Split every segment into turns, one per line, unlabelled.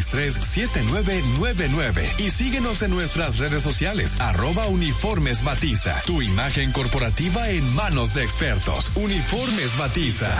263-7999 y síguenos en nuestras redes sociales, arroba uniformes batiza. Tu imagen corporativa en manos de expertos. Uniformes batiza.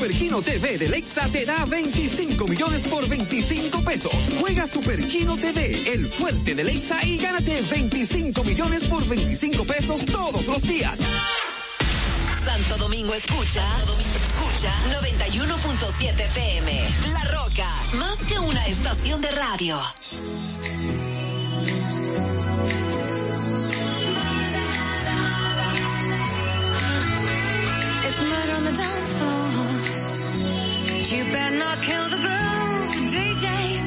Superquino
TV de Lexa te da 25 millones por 25 pesos. Juega Superquino TV, el fuerte de Lexa y gánate 25 millones por 25 pesos todos los días.
Santo Domingo escucha, Santo Domingo escucha 91.7 FM. La Roca, más que una estación de radio.
You better not kill the groove, DJ.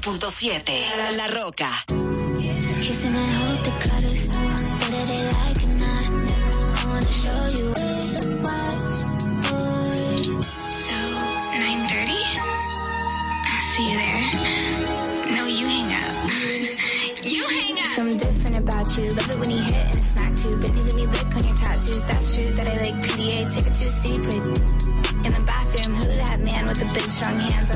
101.7.
La, la Roca.
you. Love it when he hit and it smacked you. Baby, let me lick on your tattoos. That's true that I like PDA. Take a two-seat, play in the bathroom. Who that man with the big strong hands?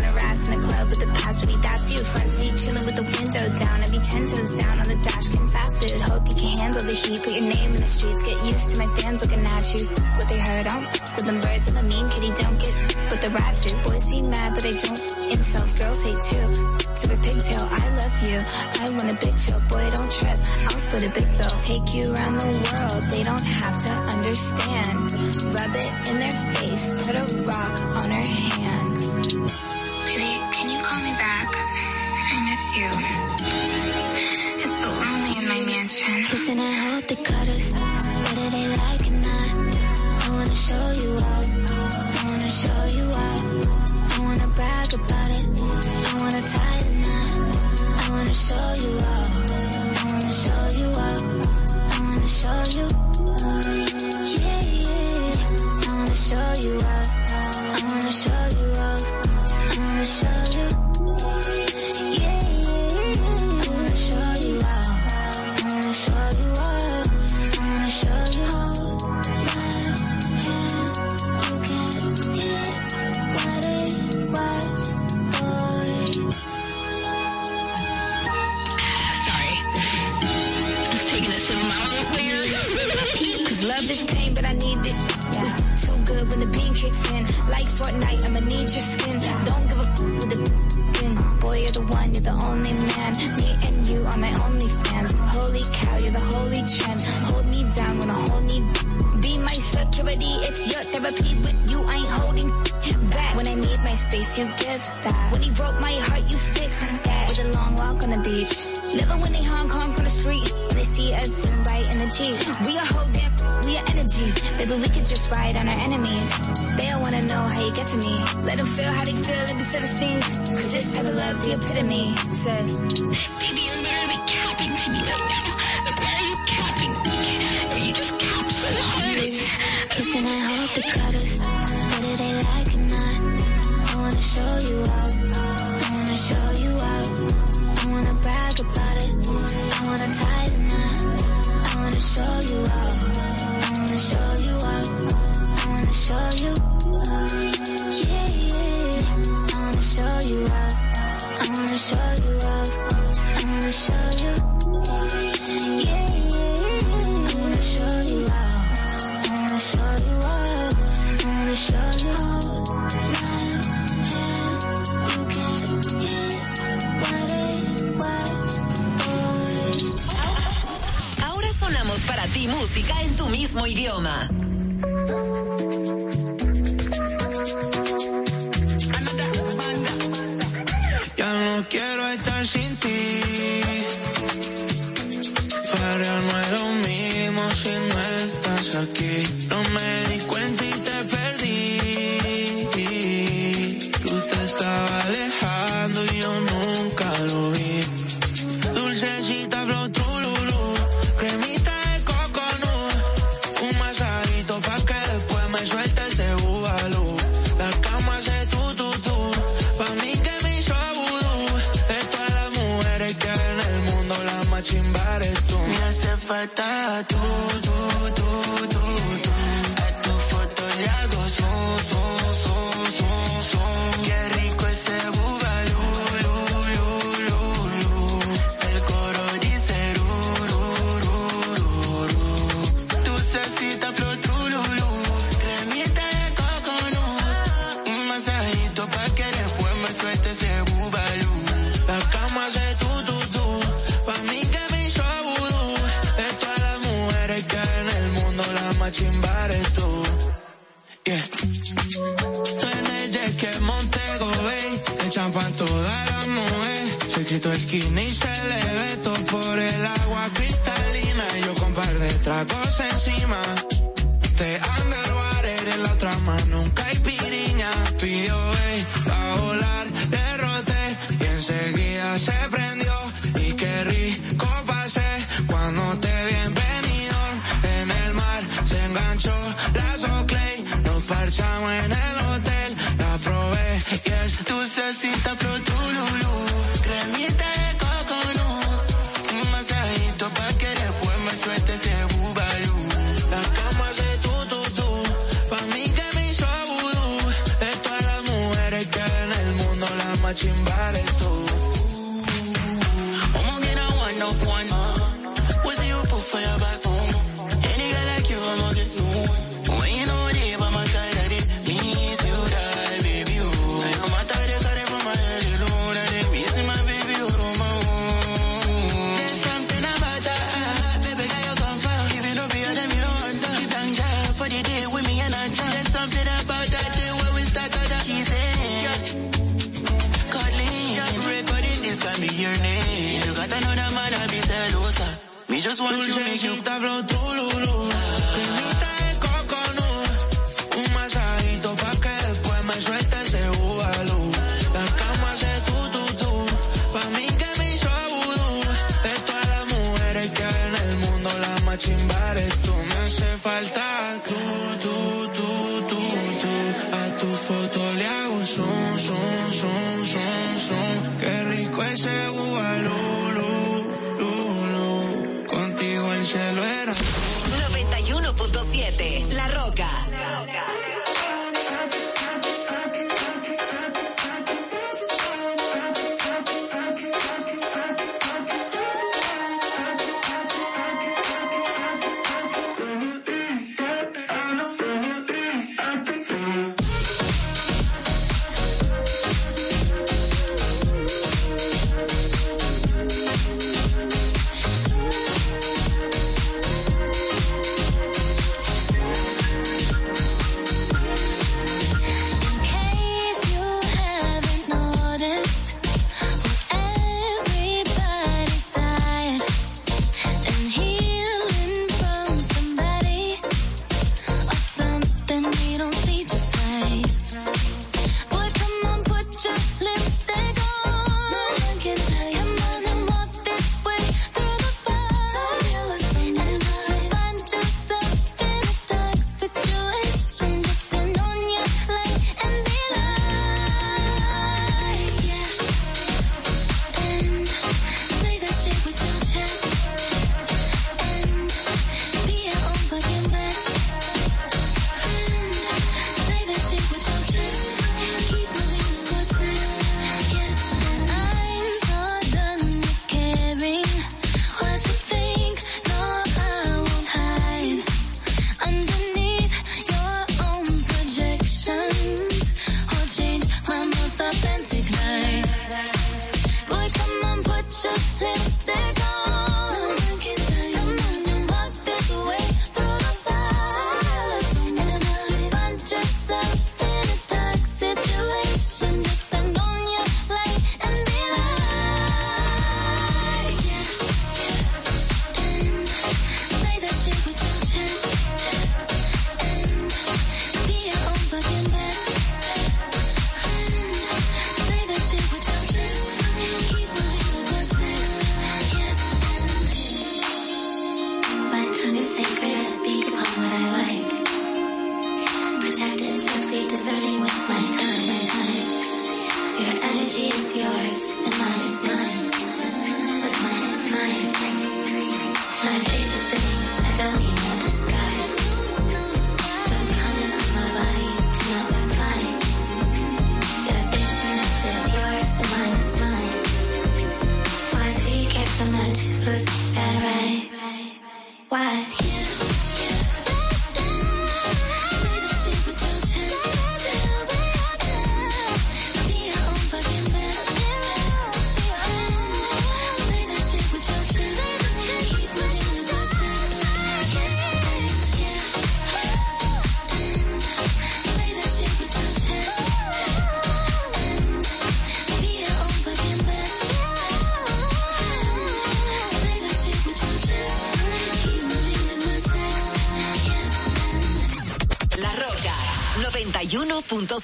Ya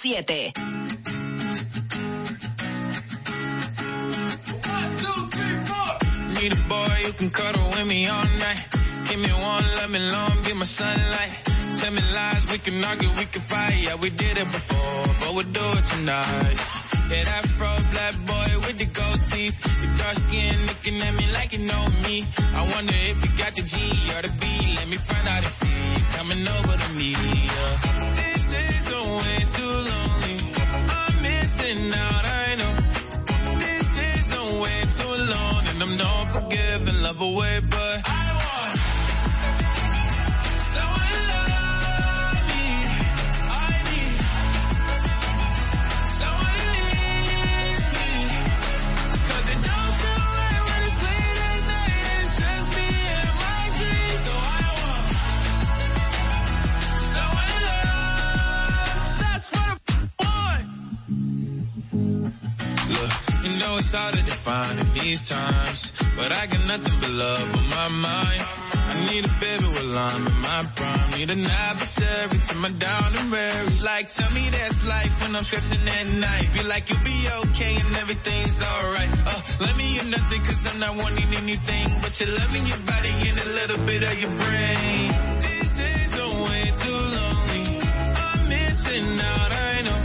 7. I'm stressing at night. Be like, you'll be okay and everything's alright. Uh, let me in nothing cause I'm not wanting anything. But you're loving your body and a little bit of your brain. These days are way too lonely. I'm missing out, I know.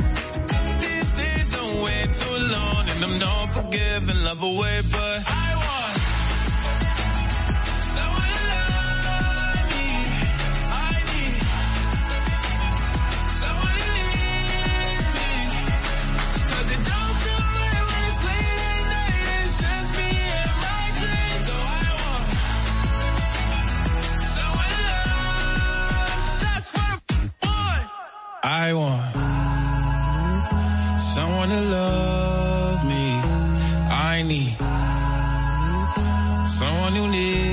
These days are way too long. And I'm not forgiving, love away, but I I want someone to love me. I need someone who needs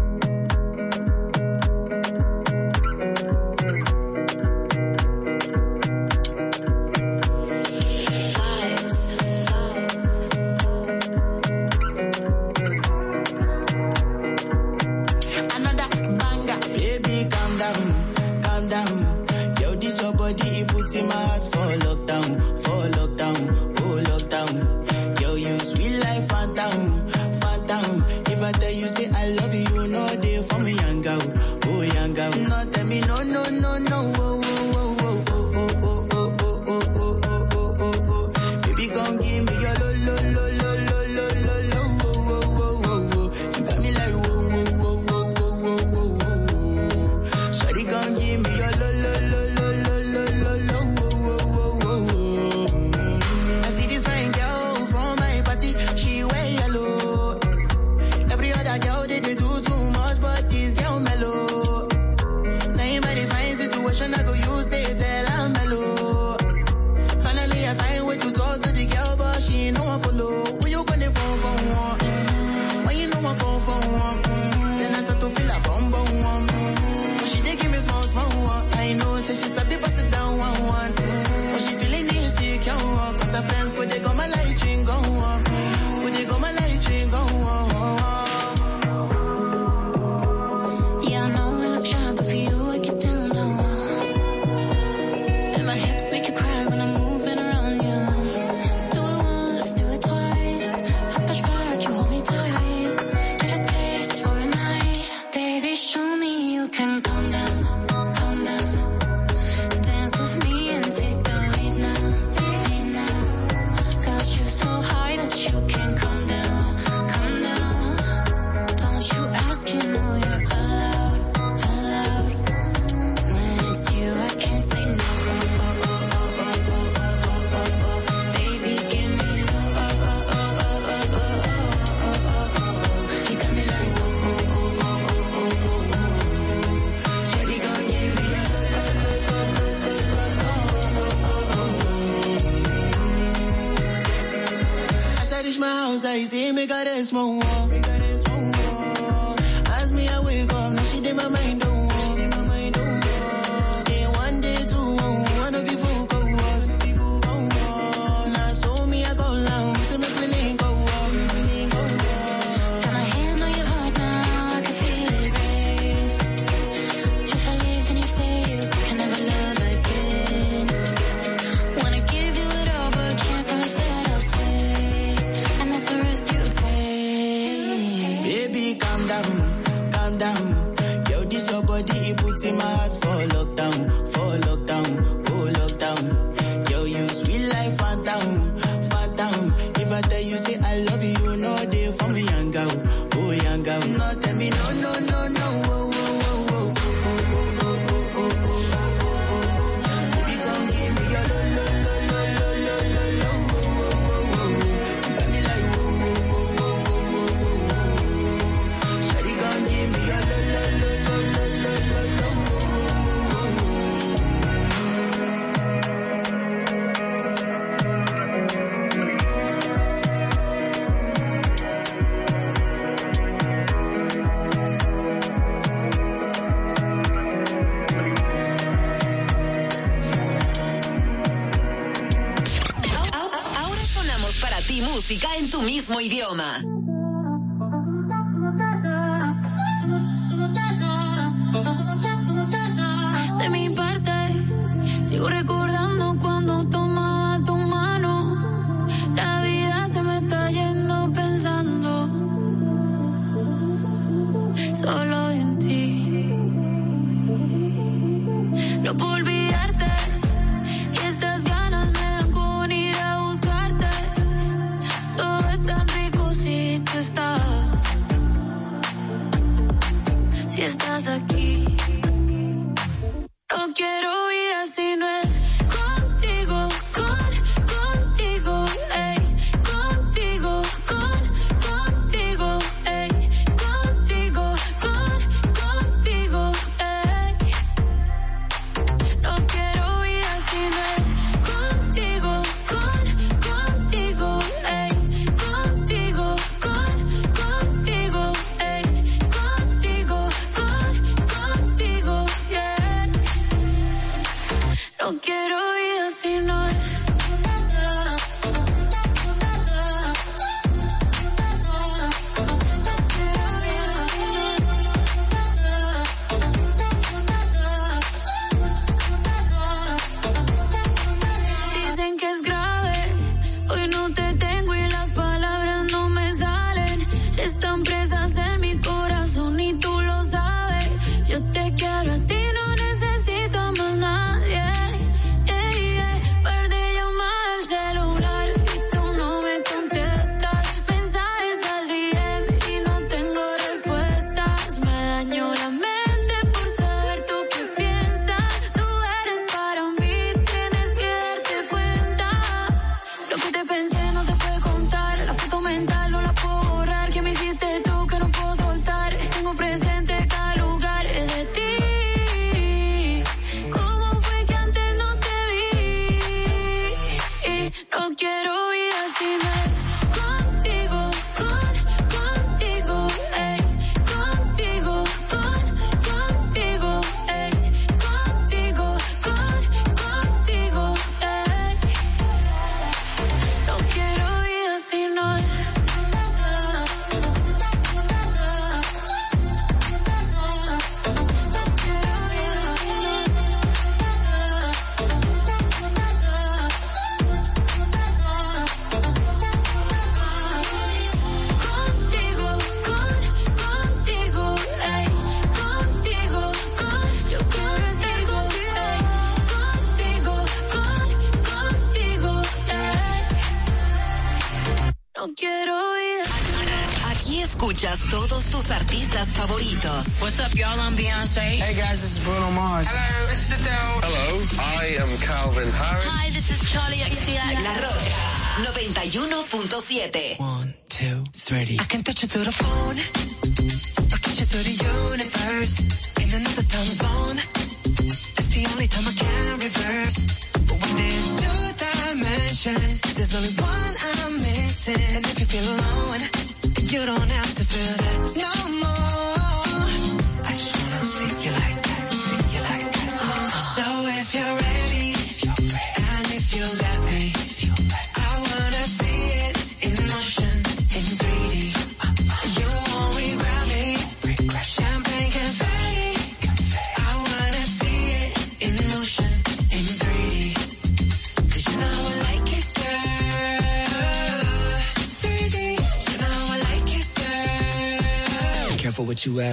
Hello,
I am Calvin Harris.
Hi, this is Charlie XCX.
La Roca 91.7.
One, two, three. I can touch you through the phone. I can touch you
through the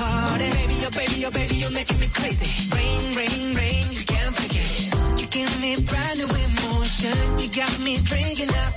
I get. Baby, oh baby, oh baby, you're making me crazy. Rain, rain, rain, you can't fake it. You give me brand new emotion. You got me drinking that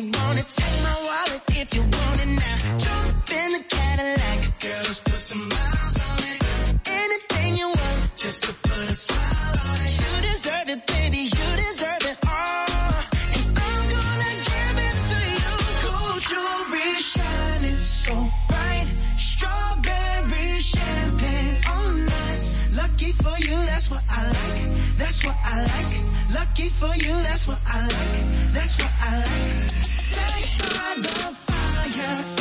you
want it. Take my wallet if you want it now. Jump in the Cadillac. Girl, let's put some miles on it. Anything you want, just to put a smile on it. You deserve it, baby. You deserve it all. And I'm gonna give it to you. Gold jewelry shining so bright. Strawberry champagne oh, on us. Lucky for you, that's what I like. That's what I like. Lucky for you, that's what I like. That's what I like. Sex by the fire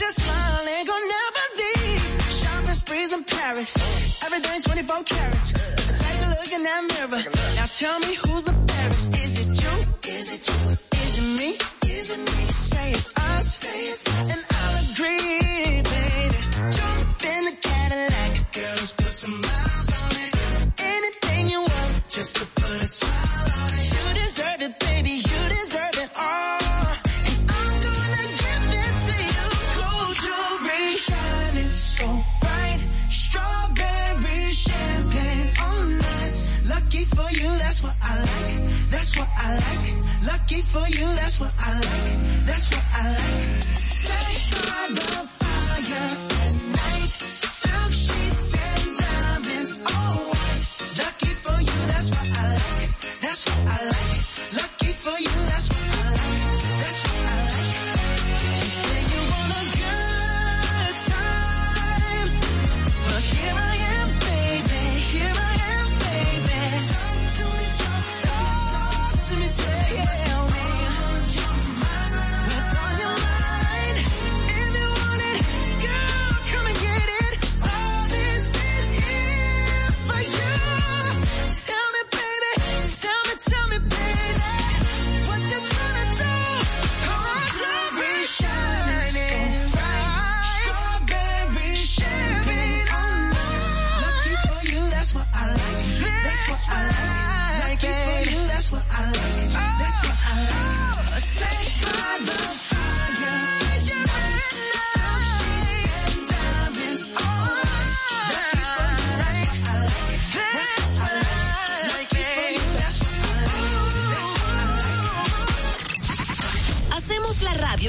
that smile ain't gonna never leave. Shopping sprees in Paris. Everything 24 carats. Take a look in that mirror. Now tell me who's the fairest. Is it you? Is it you? Is it me? Is it me? Say it's us. Say it's us. And I'll agree, baby. Jump in the Cadillac. Girls, put some miles on it. Anything you want, just to put a smile on it. You deserve it, baby. You deserve it all. Lucky for you, that's what I like. That's what I like. Lucky for you, that's what I like. That's what I like. Sex by the fire at night. Silk sheets and diamonds, all white. Lucky for you, that's what I like. That's what I like.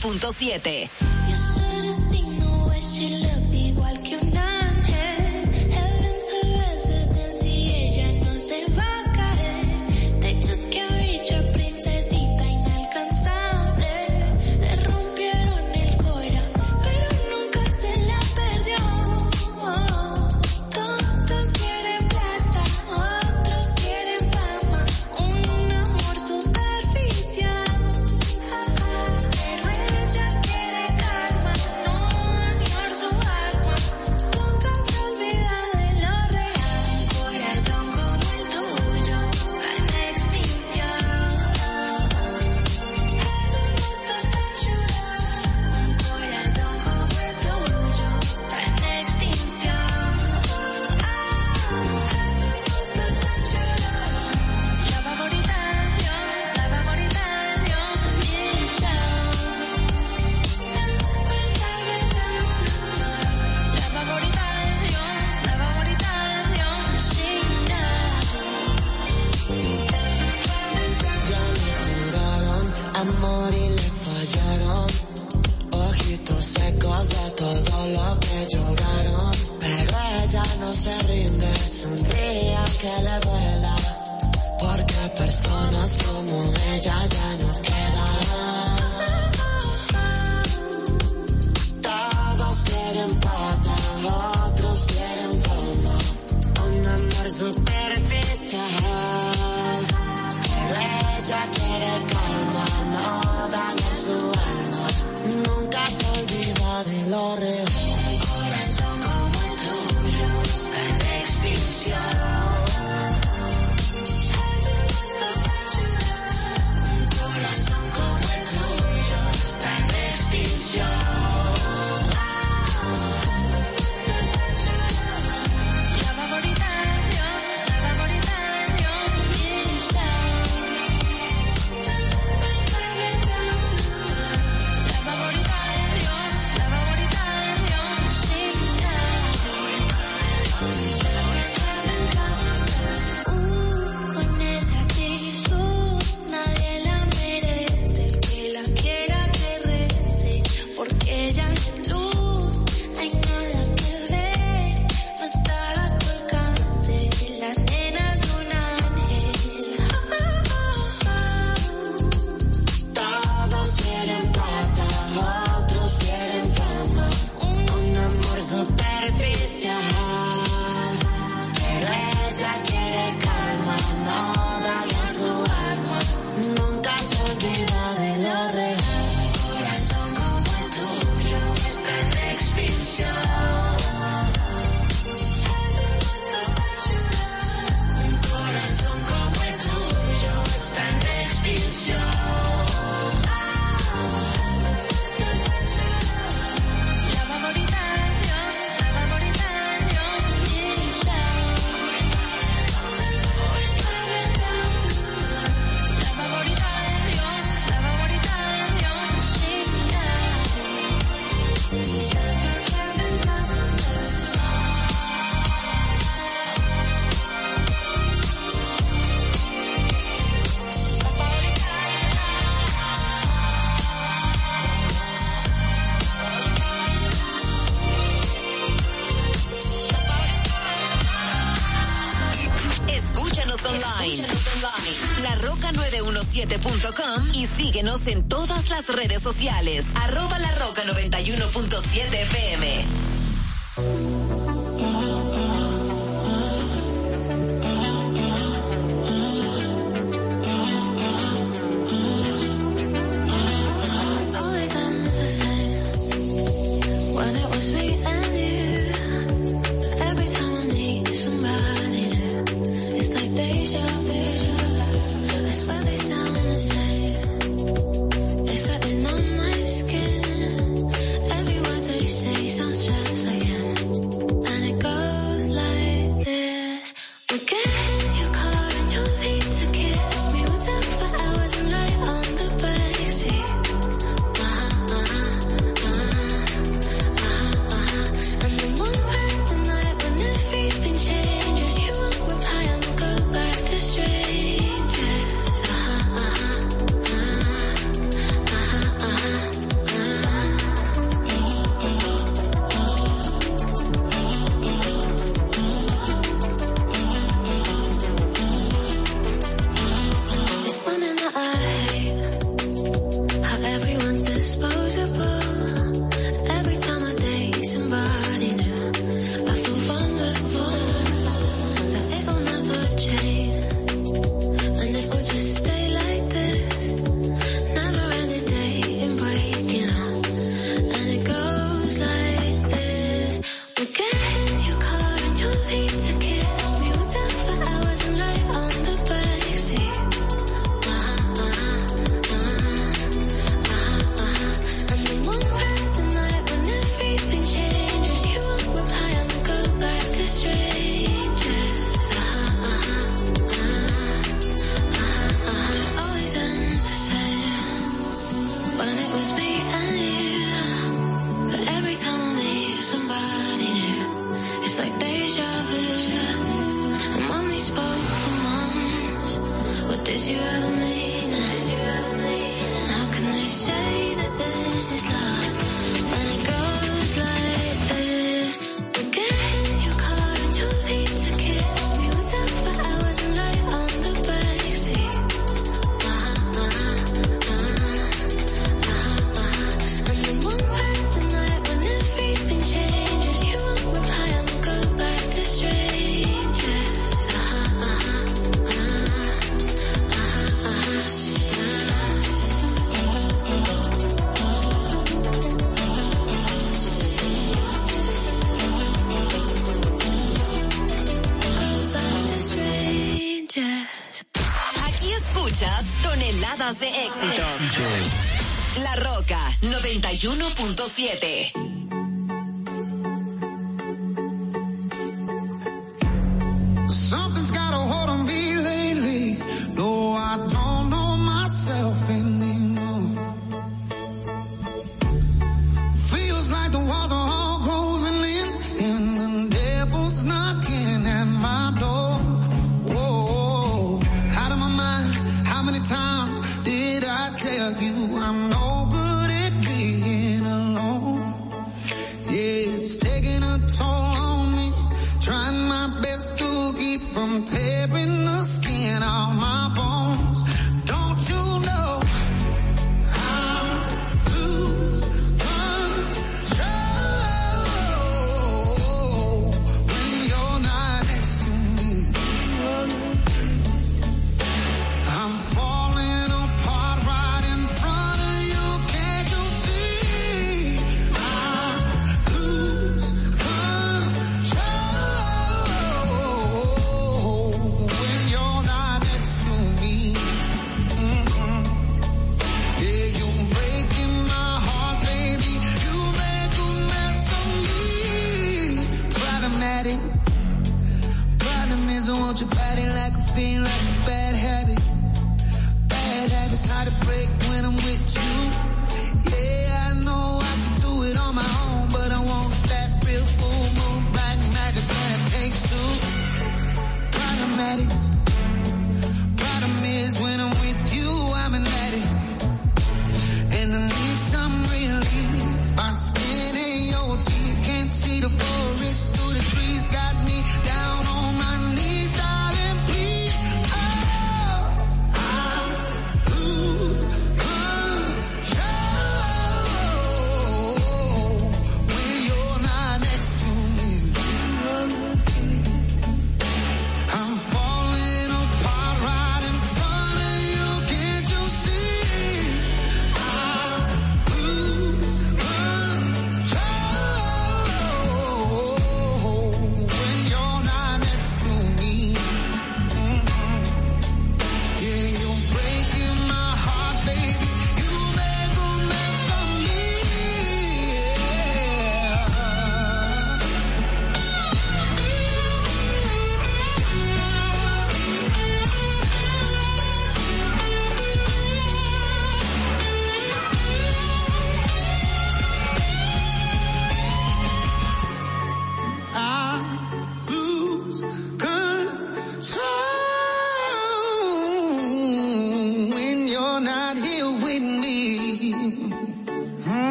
106.7. up.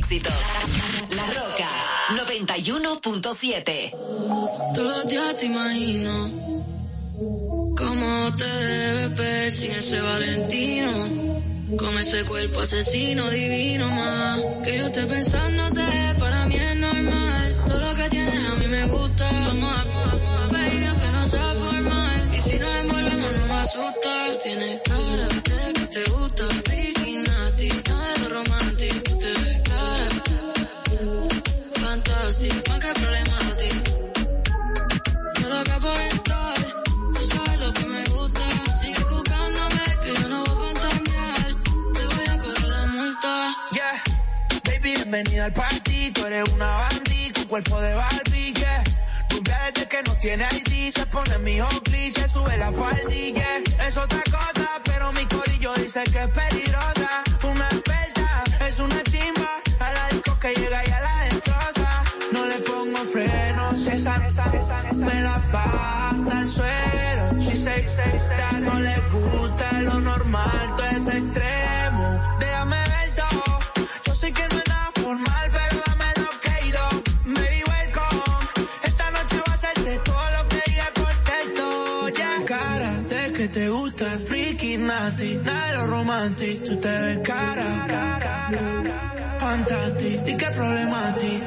éxitos. La Roca 91.7.
Todavía te imagino cómo te debe ver sin ese Valentino. Con ese cuerpo asesino divino más que yo estoy pensándote.
Bienvenida al party, tú eres una bandita, tu cuerpo de Barbie, yeah. Rubia desde que no tiene ID, se pone mi cliché, sube la faldilla. Es otra cosa, pero mi corillo dice que es peligrosa. Una experta, es una chimba, a la disco que llega y a la destroza. No le pongo frenos, esa me la baja al suelo. Si se no le gusta lo normal, todo es extremo. Romantic. Tú te ves cara, fantastic. ¿Y qué problema a ti?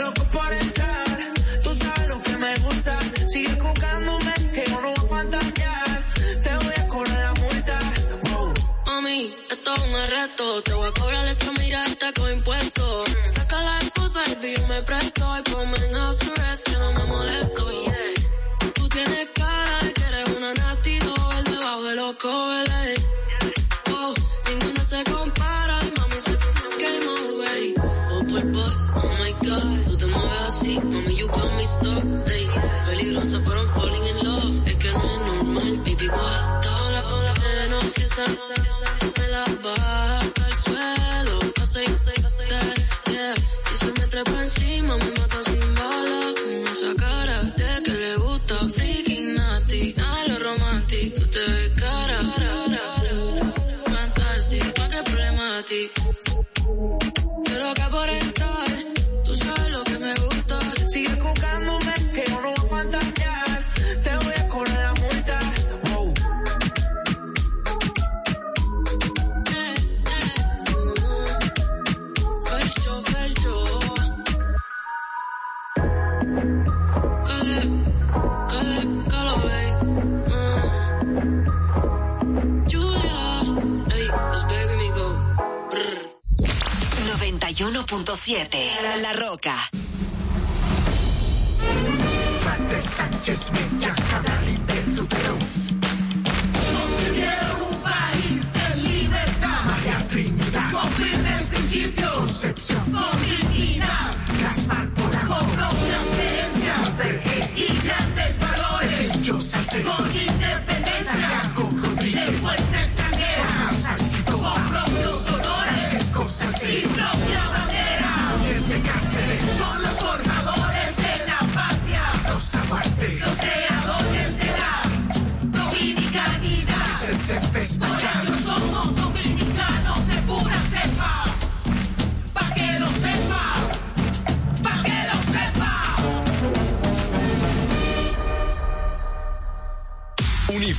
Loco por entrar, tú sabes lo que me gusta. Sigue buscándome, que yo no voy a fantasear. Te voy a cobrar la multa. Wow.
Mami, esto es un arresto. Te voy a cobrar esa mirada con impuestos. Saca la esposa y yo me presto. Y ponme en house arrest que no me molesto. Yeah. Tú tienes cara Trepa encima, me
91.7 La, Roca.
Sánchez me llama Nintendo Perú. Concibieron un país en libertad. María Trinidad. Con firmes principios. Concepción. Con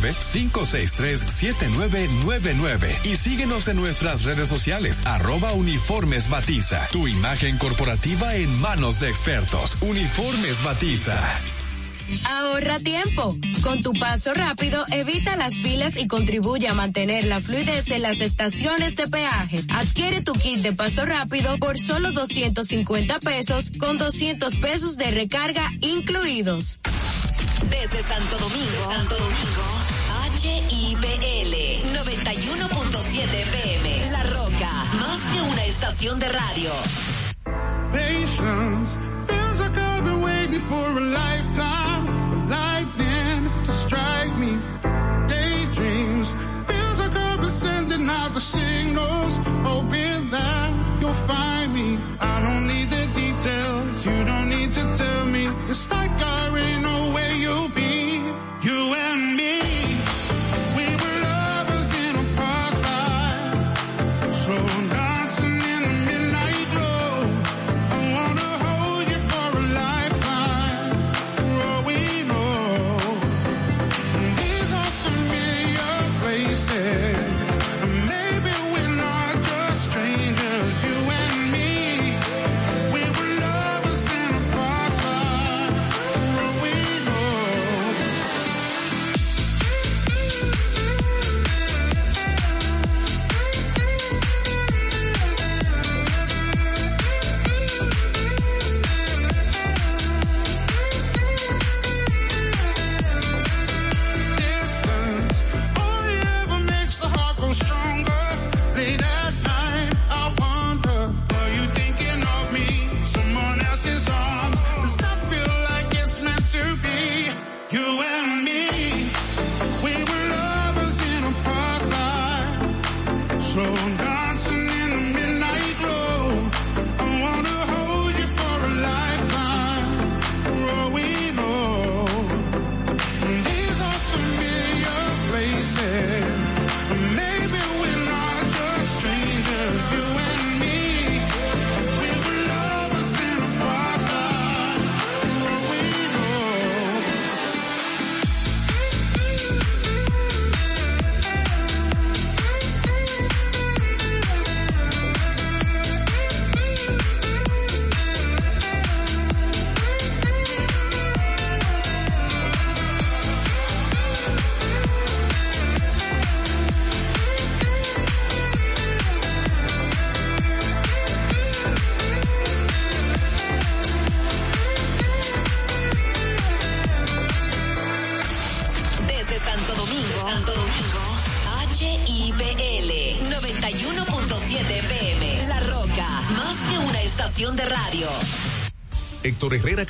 809-563-7999 y síguenos en nuestras redes sociales arroba uniformes batiza. Tu imagen corporativa en manos de expertos. Uniformes batiza.
Ahorra tiempo. Con tu paso rápido, evita las filas y contribuye a mantener la fluidez en las estaciones de peaje. Adquiere tu kit de paso rápido por solo 250 pesos con 200 pesos de recarga incluidos.
Desde Santo Domingo, Santo Domingo, HIPL 91.7 FM. La Roca, más que una estación de radio.
Patience feels like I've been waiting for a lifetime lightning to strike me. Daydreams feels like I've been sending out the signals,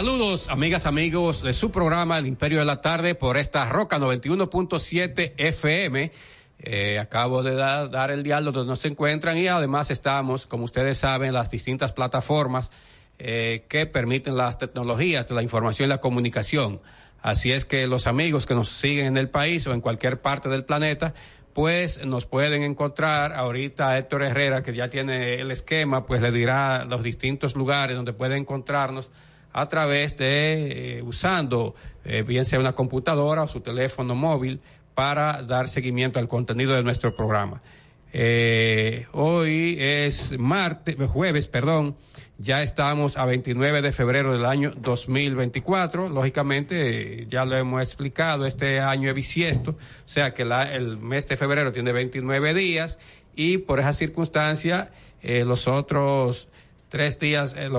Saludos, amigas, amigos de su programa El Imperio de la Tarde por esta Roca 91.7 FM. Eh, acabo de dar, el diálogo donde nos encuentran y además estamos, como ustedes saben, en las distintas plataformas eh, que permiten las tecnologías de la información y la comunicación. Así es que los amigos que nos siguen en el país o en cualquier parte del planeta, pues nos pueden encontrar. Ahorita Héctor Herrera, que ya tiene el esquema, pues le dirá los distintos lugares donde puede encontrarnos a través de eh, usando eh, bien sea una computadora o su teléfono móvil para dar seguimiento al contenido de nuestro programa. Eh, hoy es martes, jueves, perdón, ya estamos a 29 de febrero del año 2024. Lógicamente, ya lo hemos explicado, este año es bisiesto, o sea que el mes de febrero tiene 29 días y por esa circunstancia, eh, los otros tres días, eh,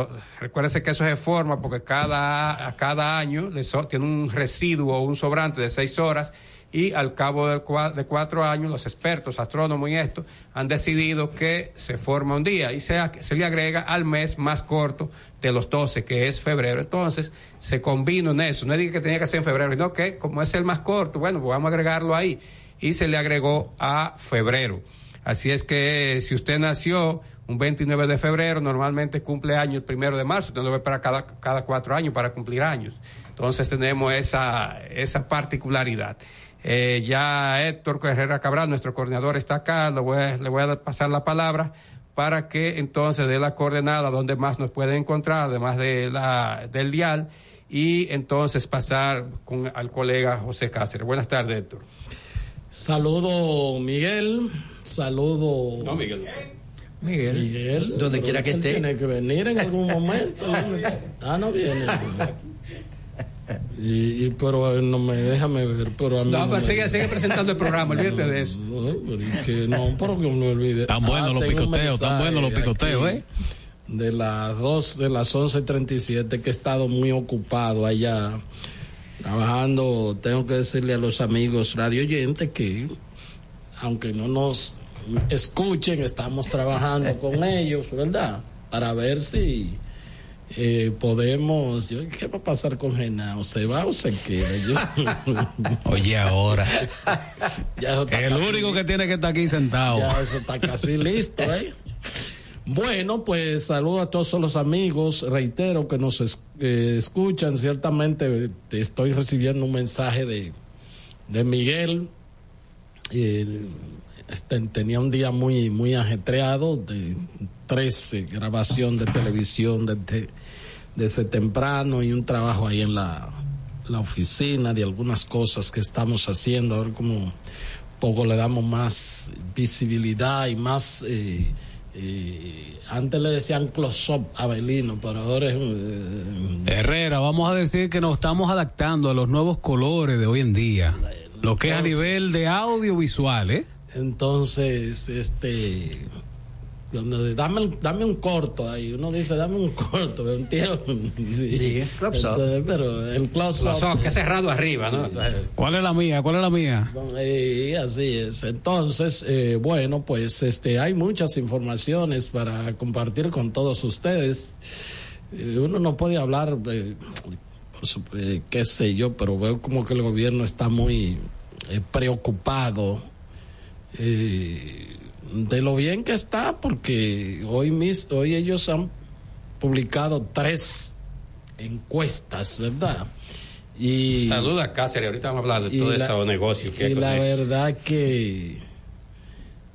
que eso se forma porque cada, a cada año tiene un residuo o un sobrante de seis horas y al cabo de, cua- de cuatro años los expertos, astrónomos y esto, han decidido que se forma un día y se, le agrega al mes más corto de los 12, que es febrero. Entonces, se combina en eso. No dije que tenía que ser en febrero, sino que como es el más corto, bueno, pues vamos a agregarlo ahí. Y se le agregó a febrero. Así es que si usted nació un 29 de febrero, normalmente cumple año el primero de marzo, usted no va a esperar cada, cada cuatro años para cumplir años. Entonces tenemos esa, esa particularidad. Eh, ya Héctor Herrera Cabral, nuestro coordinador, está acá, le voy, a, le voy a pasar la palabra para que entonces dé la coordenada donde más nos pueden encontrar, además de la, del dial, y entonces pasar con, al colega José Cáceres. Buenas tardes, Héctor.
Saludo Miguel, saludo.
No, Miguel.
Miguel. Miguel.
Donde quiera que esté.
Tiene que venir en algún momento. ah, no viene. Y, y- pero eh, no me déjame ver, pero a mí
No,
no
pero
me-
sigue, sigue presentando el programa, olvídate de eso.
No, pero es que no, pero que me olvide.
Tan buenos los
tengo un
picoteos, tan buenos los picoteos, ¿eh?
De las 2, de las 11.37 que he estado muy ocupado allá trabajando. Tengo que decirle a los amigos radio oyentes que, aunque no nos escuchen, estamos trabajando con ellos, ¿verdad? Para ver si eh, podemos. Yo, ¿Qué va a pasar con Genao? ¿Se va o se queda? Yo-
Oye, ahora.
Ya eso está
El
casi
único que tiene que estar aquí sentado.
ya eso está casi listo, ¿eh? Bueno, pues saludo a todos los amigos. Reitero que nos es- eh, escuchan. Ciertamente eh, estoy recibiendo un mensaje de, de Miguel. Eh, este, tenía un día muy, muy ajetreado de tres eh, grabación de televisión desde, desde temprano y un trabajo ahí en la, la oficina de algunas cosas que estamos haciendo. A ver cómo poco le damos más visibilidad y más eh, Y antes le decían close-up a Belino, pero ahora es eh,
Herrera, vamos a decir que nos estamos adaptando a los nuevos colores de hoy en día. Lo que es a nivel de audiovisual, ¿eh?
Entonces, este. donde- Dame, dame un corto ahí. Uno dice, dame un corto. Un tío. Sí,
Sí.
Entonces, pero el close up.
Close up, que es cerrado arriba, ¿no?
¿Cuál es la mía? ¿Cuál es la mía?
Eh, así es. Entonces, eh, bueno, pues este, hay muchas informaciones para compartir con todos ustedes. Eh, uno no puede hablar, eh, por eh, qué sé yo, pero veo como que el gobierno está muy eh, preocupado eh, de lo bien que está, porque hoy, mis, hoy ellos han publicado tres encuestas, ¿verdad? Y,
Saluda Cáceres, ahorita vamos a hablar de todo ese negocio que hay
y
con
la
eso.
verdad que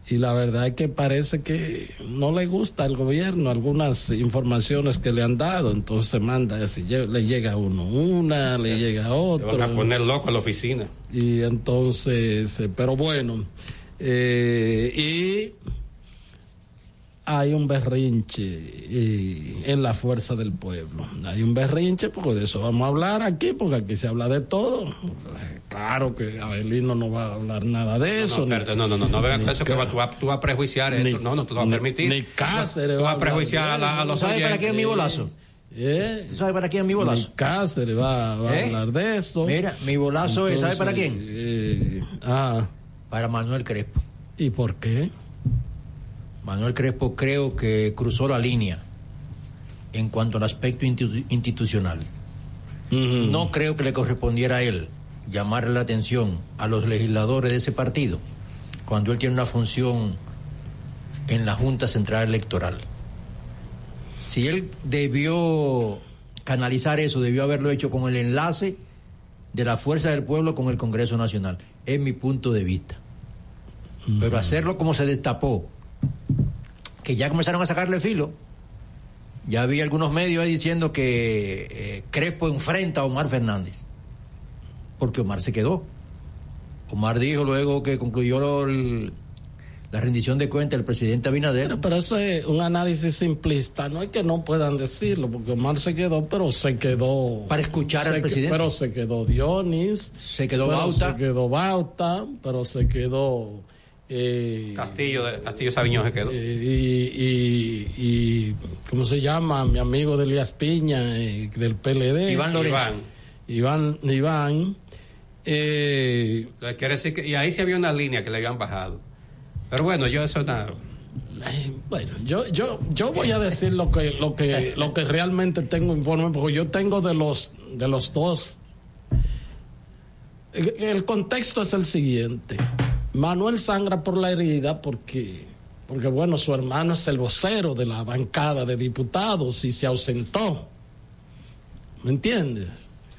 y la verdad que parece que no le gusta al gobierno algunas informaciones que le han dado entonces manda así le llega a uno una le llega a otro
van a poner loco a la oficina.
y entonces eh, pero bueno eh, y hay un berrinche en la fuerza del pueblo. Hay un berrinche, porque de eso vamos a hablar aquí, porque aquí se habla de todo. Claro que Abelino no va a hablar nada de eso.
No,
ni-
espérate, no, no, no, no venga
ni
eso que va- tú, vas, tú vas a prejuiciar esto. No, no te lo vas a
ni-
permitir.
ni Cáceres
Tú
va
vas
a
prejuiciar a, la- a los.
¿Sabe para
oyentes.
quién es mi bolazo? ¿Eh?
¿Sabe para quién es mi bolazo?
Ni Cáceres va, va
¿Eh?
a hablar de eso.
Mira, mi bolazo es, ¿sabe para quién?
eh, ah.
Para Manuel Crespo.
¿Y por qué?
Manuel Crespo creo que cruzó la línea en cuanto al aspecto institu- institucional. No creo que le correspondiera a él llamarle la atención a los legisladores de ese partido cuando él tiene una función en la Junta Central Electoral. Si él debió canalizar eso, debió haberlo hecho con el enlace de la fuerza del pueblo con el Congreso Nacional. Es mi punto de vista. Pero hacerlo como se destapó, que ya comenzaron a sacarle filo. Ya había algunos medios ahí diciendo que eh, Crespo enfrenta a Omar Fernández. Porque Omar se quedó. Omar dijo luego que concluyó el- la rendición de cuentas del presidente Abinader.
Pero eso es un análisis simplista. No es que no puedan decirlo, porque Omar se quedó, pero se quedó.
Para escuchar al
que-
presidente.
Pero se quedó Dionis.
Se quedó Bauta.
Se quedó Bauta, pero se quedó. eh,
Castillo, de- Castillo Sabiñón se quedó.
y, y, y- ¿Cómo se llama? Mi amigo de Elías Piña, eh, del PLD.
Iván Lorenzo.
Iván. Iván. eh,
Entonces, quiere decir que, y ahí sí había una línea que le habían bajado. Pero bueno, yo eso nada.
Bueno, yo, yo, yo voy a decir lo que, lo que, lo que realmente tengo informe, porque yo tengo de los, de los dos. El, el contexto es el siguiente. Manuel sangra por la herida porque, porque bueno, su hermano es el vocero de la bancada de diputados y se ausentó. ¿Me entiendes?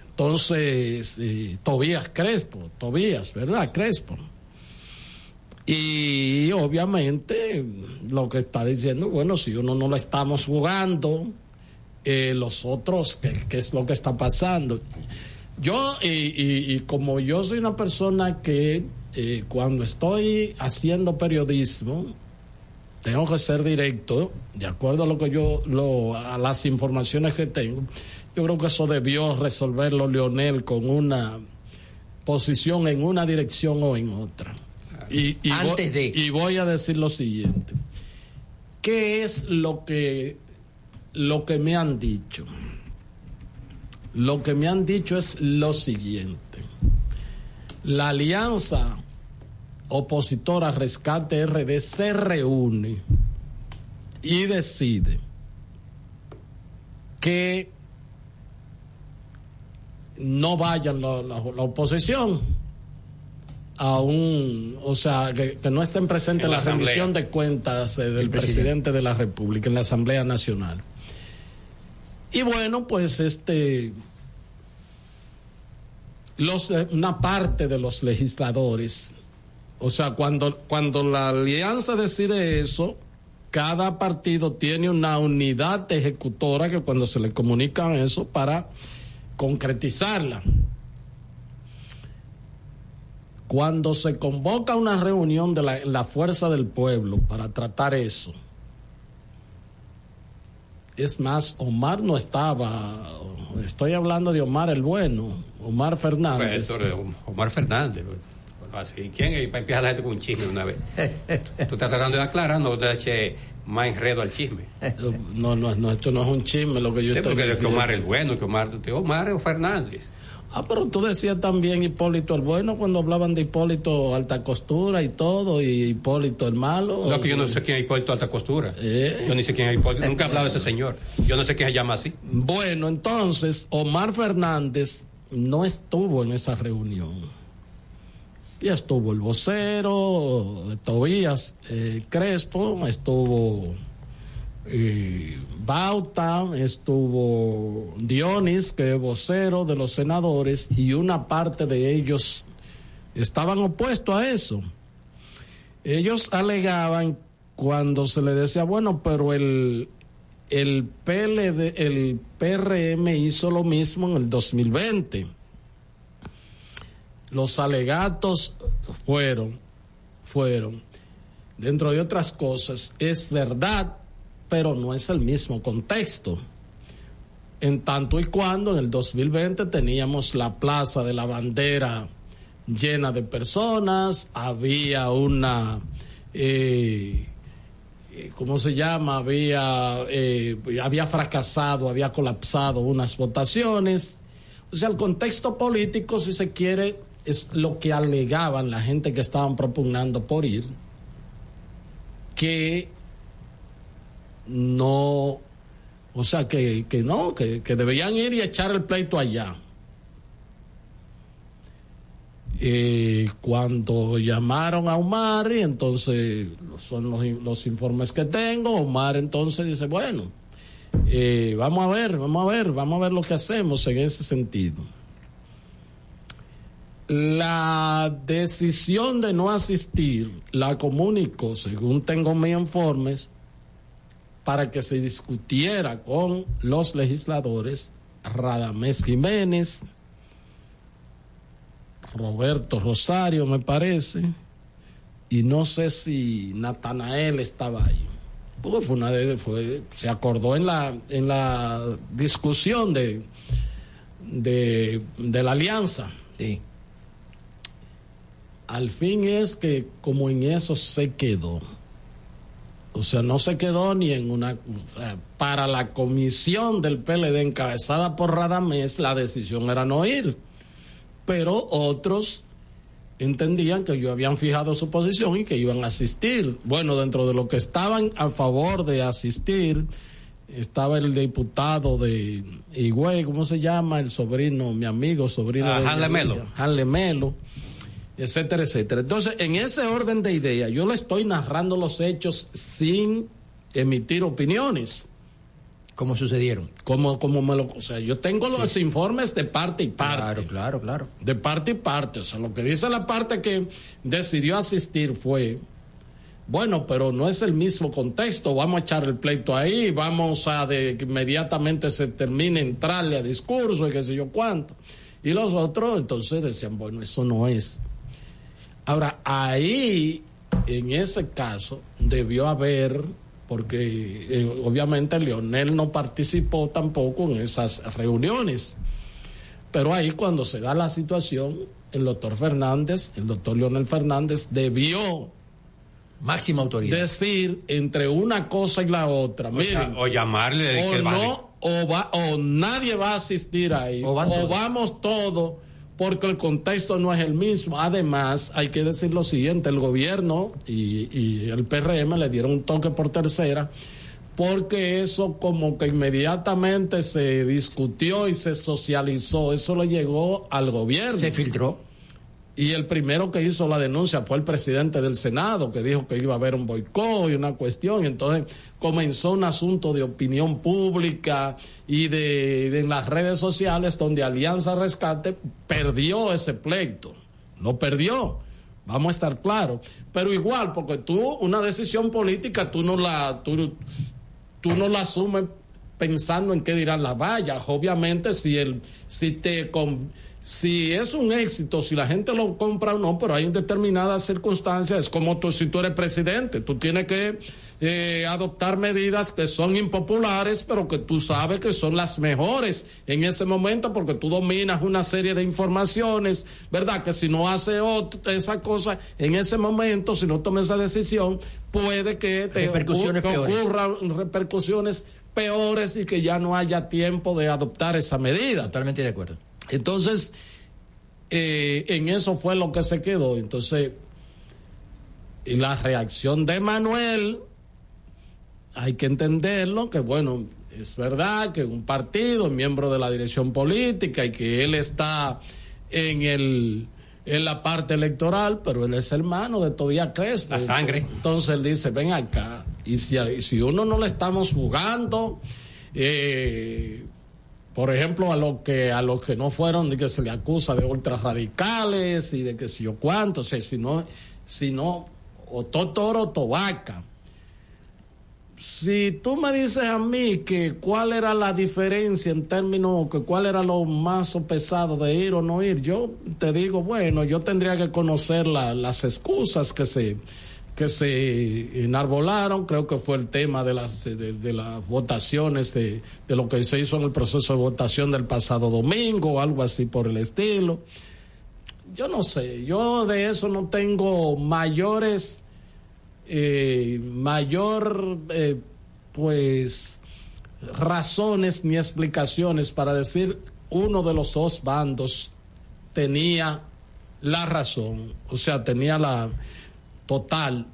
Entonces, eh, Tobías Crespo, Tobías, ¿verdad? Crespo. Y obviamente lo que está diciendo, bueno, si uno no lo estamos jugando, eh, los otros, ¿qué, es lo que está pasando? Yo, y, y- y como yo soy una persona que eh, cuando estoy haciendo periodismo, tengo que ser directo, de acuerdo a lo que yo, lo, a las informaciones que tengo, yo creo que eso debió resolverlo Leonel con una posición en una dirección o en otra. Y, y
Antes
voy, y voy a decir lo siguiente. ¿Qué es lo que, lo que me han dicho? Lo que me han dicho es lo siguiente. La alianza opositora Rescate RD se reúne y decide que no vayan la, la- la oposición a un, o sea, que, que no estén presentes en la, rendición de cuentas eh, del
El presidente.
presidente de la República, en la Asamblea Nacional. Y bueno, pues este, los, eh, una parte de los legisladores, o sea, cuando, cuando la alianza decide eso, cada partido tiene una unidad ejecutora que cuando se le comunican eso para concretizarla. Cuando se convoca una reunión de la, la fuerza del pueblo para tratar eso, Es más, Omar no estaba. Estoy hablando de Omar el Bueno, Omar Fernández.
Pues, Omar Fernández. Bueno, así, ¿quién es? Para empiezar la gente con un chisme una vez. Tú estás tratando de aclarar, no te eche más enredo al chisme.
No, no, no, esto no es un chisme lo que yo
Sí,
estoy
porque es que
diciendo.
Omar el bueno, que Omar, Omar o Fernández.
Ah, pero tú decías también Hipólito el Bueno cuando hablaban de Hipólito Alta Costura y todo, y Hipólito el Malo.
No, que yo no sé quién es Hipólito Alta Costura. Yo ni sé quién es Hipólito. Nunca he hablado de ese señor. Yo no sé quién se llama así.
Bueno, entonces Omar Fernández no estuvo en esa reunión. Y estuvo el vocero, Tobías eh, Crespo, estuvo Bauta, estuvo Dionis, que es vocero de los senadores, y una parte de ellos estaban opuestos a eso. Ellos alegaban cuando se le decía, bueno, pero el, el PLD, el PRM hizo lo mismo en el 2020. Los alegatos fueron, fueron, dentro de otras cosas, es verdad, pero no es el mismo contexto. En tanto y cuando en el 2020 teníamos la Plaza de la Bandera llena de personas, había una, eh, eh, ¿cómo se llama? Había, eh, había fracasado, había colapsado unas votaciones. O sea, el contexto político, si se quiere, es lo que alegaban la gente que estaban propugnando por ir, que no, o sea, que, que no, que, que debían ir y echar el pleito allá. Eh, cuando llamaron a Omar, y entonces son los, los informes que tengo, Omar entonces dice, bueno, eh, vamos a ver, vamos a ver, vamos a ver lo que hacemos en ese sentido. La decisión de no asistir la comunicó, según tengo mis informes, para que se discutiera con los legisladores Radamés Jiménez, Roberto Rosario, me parece, y no sé si Natanael estaba ahí. Porque fue una de, fue, se acordó en la, en la discusión de, de, de la alianza.
Sí.
Al fin es que como en eso se quedó. O sea, no se quedó ni en una... para la comisión del PLD encabezada por Radamés, la decisión era no ir. Pero otros entendían que ellos habían fijado su posición y que iban a asistir. Bueno, dentro de lo que estaban a favor de asistir, estaba el diputado de Higüey, ¿cómo se llama? El sobrino, mi amigo, sobrino
Ah,
de
Hanle Melo.
Hanle Melo, etcétera, etcétera. Entonces, en ese orden de ideas, yo le estoy narrando los hechos sin emitir opiniones.
¿Cómo sucedieron?
Como, como me lo, o sea, yo tengo los informes de parte y parte.
Claro, claro, claro.
De parte y parte. O sea, lo que dice la parte que decidió asistir fue, bueno, pero no es el mismo contexto. Vamos a echar el pleito ahí, vamos a de que inmediatamente se termine entrarle a discurso y qué sé yo cuánto. Y los otros entonces decían, bueno, eso no es. Ahora, ahí, en ese caso, debió haber, porque eh, obviamente Leonel no participó tampoco en esas reuniones. Pero ahí cuando se da la situación, el doctor Fernández, el doctor Leonel Fernández debió
máxima autoridad
decir entre una cosa y la otra,
O,
miren,
o llamarle
o
que vale.
no, o, va, o nadie va a asistir ahí,
O
vamos todos, porque el contexto no es el mismo. Además, hay que decir lo siguiente, el gobierno y, el PRM le dieron un toque por tercera, porque eso como que inmediatamente se discutió y se socializó, eso le llegó al gobierno.
Se filtró.
Y el primero que hizo la denuncia fue el presidente del Senado, que dijo que iba a haber un boicot y una cuestión. Entonces comenzó un asunto de opinión pública y de, en las redes sociales donde Alianza Rescate perdió ese pleito. Lo perdió. Vamos a estar claros. Pero igual, porque tú, una decisión política, tú no la, tú, tú no la asumes pensando en qué dirán las vallas. Obviamente, si el, si te si es un éxito, si la gente lo compra o no, pero hay en determinadas circunstancias, es como tú, si tú eres presidente, tú tienes que eh, adoptar medidas que son impopulares, pero que tú sabes que son las mejores en ese momento porque tú dominas una serie de informaciones, ¿verdad? Que si no hace ot- esa cosa en ese momento, si no tomas esa decisión, puede que te
Repercusiones
ocurran repercusiones peores y que ya no haya tiempo de adoptar esa medida.
Totalmente de acuerdo.
Entonces, eh, en eso fue lo que se quedó. Entonces, la reacción de Manuel, hay que entenderlo, que bueno, es verdad que un partido, miembro de la dirección política y que él está en el en la parte electoral, pero él es hermano de Todavía Crespo.
La sangre.
Entonces él dice, ven acá, y si, si uno no le estamos jugando, eh, por ejemplo, a los que a los que no fueron, de que se le acusa de ultrarradicales y de que si yo cuánto, o si no, si no, o to toro o to vaca. Si tú me dices a mí que cuál era la diferencia en términos, que cuál era lo más pesado de ir o no ir, yo te digo, bueno, yo tendría que conocer la- las excusas que se que se enarbolaron, creo que fue el tema de las de, las votaciones de, de lo que se hizo en el proceso de votación del pasado domingo algo así por el estilo. Yo no sé, yo de eso no tengo mayores eh, mayor eh, pues razones ni explicaciones para decir uno de los dos bandos tenía la razón, o sea, tenía la total.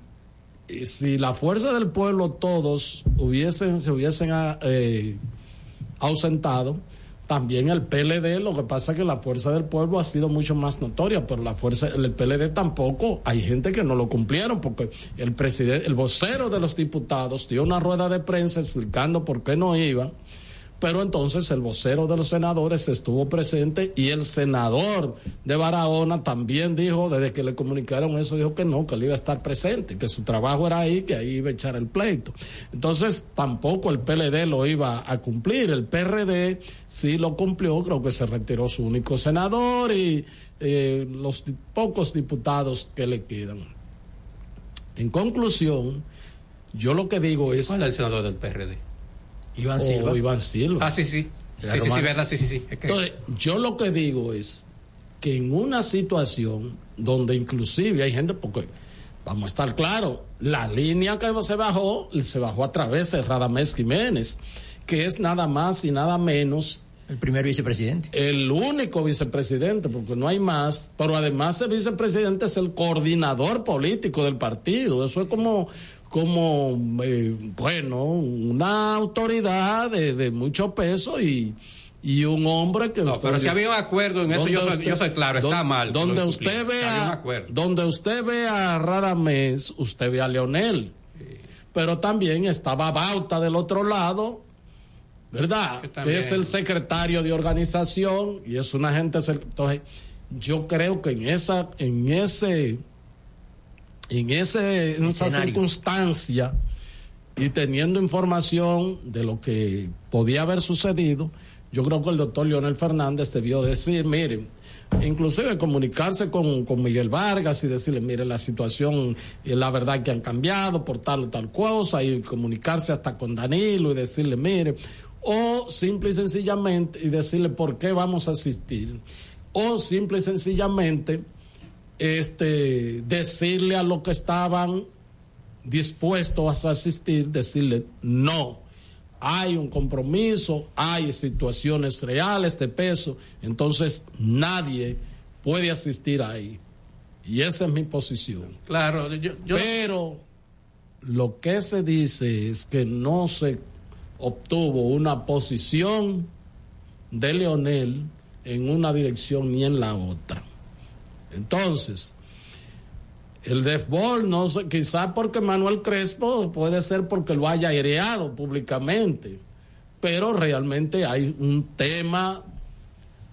Si la fuerza del pueblo todos hubiesen, se hubiesen ah, eh, ausentado, también el PLD, lo que pasa es que la fuerza del pueblo ha sido mucho más notoria, pero la fuerza, el PLD tampoco, hay gente que no lo cumplieron, porque el presidente, el vocero de los diputados dio una rueda de prensa explicando por qué no iba, pero entonces el vocero de los senadores estuvo presente y el senador de Barahona también dijo, desde que le comunicaron eso, dijo que no, que él iba a estar presente, que su trabajo era ahí, que ahí iba a echar el pleito. Entonces tampoco el PLD lo iba a cumplir, el PRD sí lo cumplió, creo que se retiró su único senador y eh, los pocos diputados que le quedan. En conclusión, yo lo que digo es...
¿Cuál es el senador del PRD?
Iván Silva.
Iván Silva.
Ah, sí, sí. Sí, sí, sí, verdad, sí, sí, sí. Es que-
Entonces, yo lo que digo es que en una situación donde inclusive hay gente, porque vamos a estar claros, la línea que se bajó, se bajó a través de Radamés Jiménez, que es nada más y nada menos
El primer vicepresidente.
el único vicepresidente, porque no hay más, pero además el vicepresidente es el coordinador político del partido. Eso es como, como eh, bueno, una autoridad de, de mucho peso y, y un hombre que...
No, pero si había un acuerdo en eso, yo soy, yo soy claro, está mal. que
Donde usted vea, donde usted ve a Radamés, usted ve a Leonel. Pero también estaba Bauta del otro lado, ¿verdad? Que,
también-
es el secretario de organización y es una gente. Entonces, yo creo que en esa, en ese, en ese, en esa circunstancia y teniendo información de lo que podía haber sucedido, yo creo que el doctor Leonel Fernández debió decir, miren, inclusive comunicarse con, con Miguel Vargas y decirle, mire, la situación y la verdad que han cambiado por tal o tal cosa, y comunicarse hasta con Danilo y decirle, mire, o simple y sencillamente, y decirle por qué vamos a asistir, o simple y sencillamente, este, decirle a los que estaban dispuestos a asistir, decirle no. Hay un compromiso, hay situaciones reales de peso, entonces nadie puede asistir ahí. Y esa es mi posición.
Claro, yo, yo-
Pero lo que se dice es que no se obtuvo una posición de Leonel en una dirección ni en la otra. Entonces, el DEFBOL, no sé, quizá porque Manuel Crespo puede ser porque lo haya aireado públicamente, pero realmente hay un tema,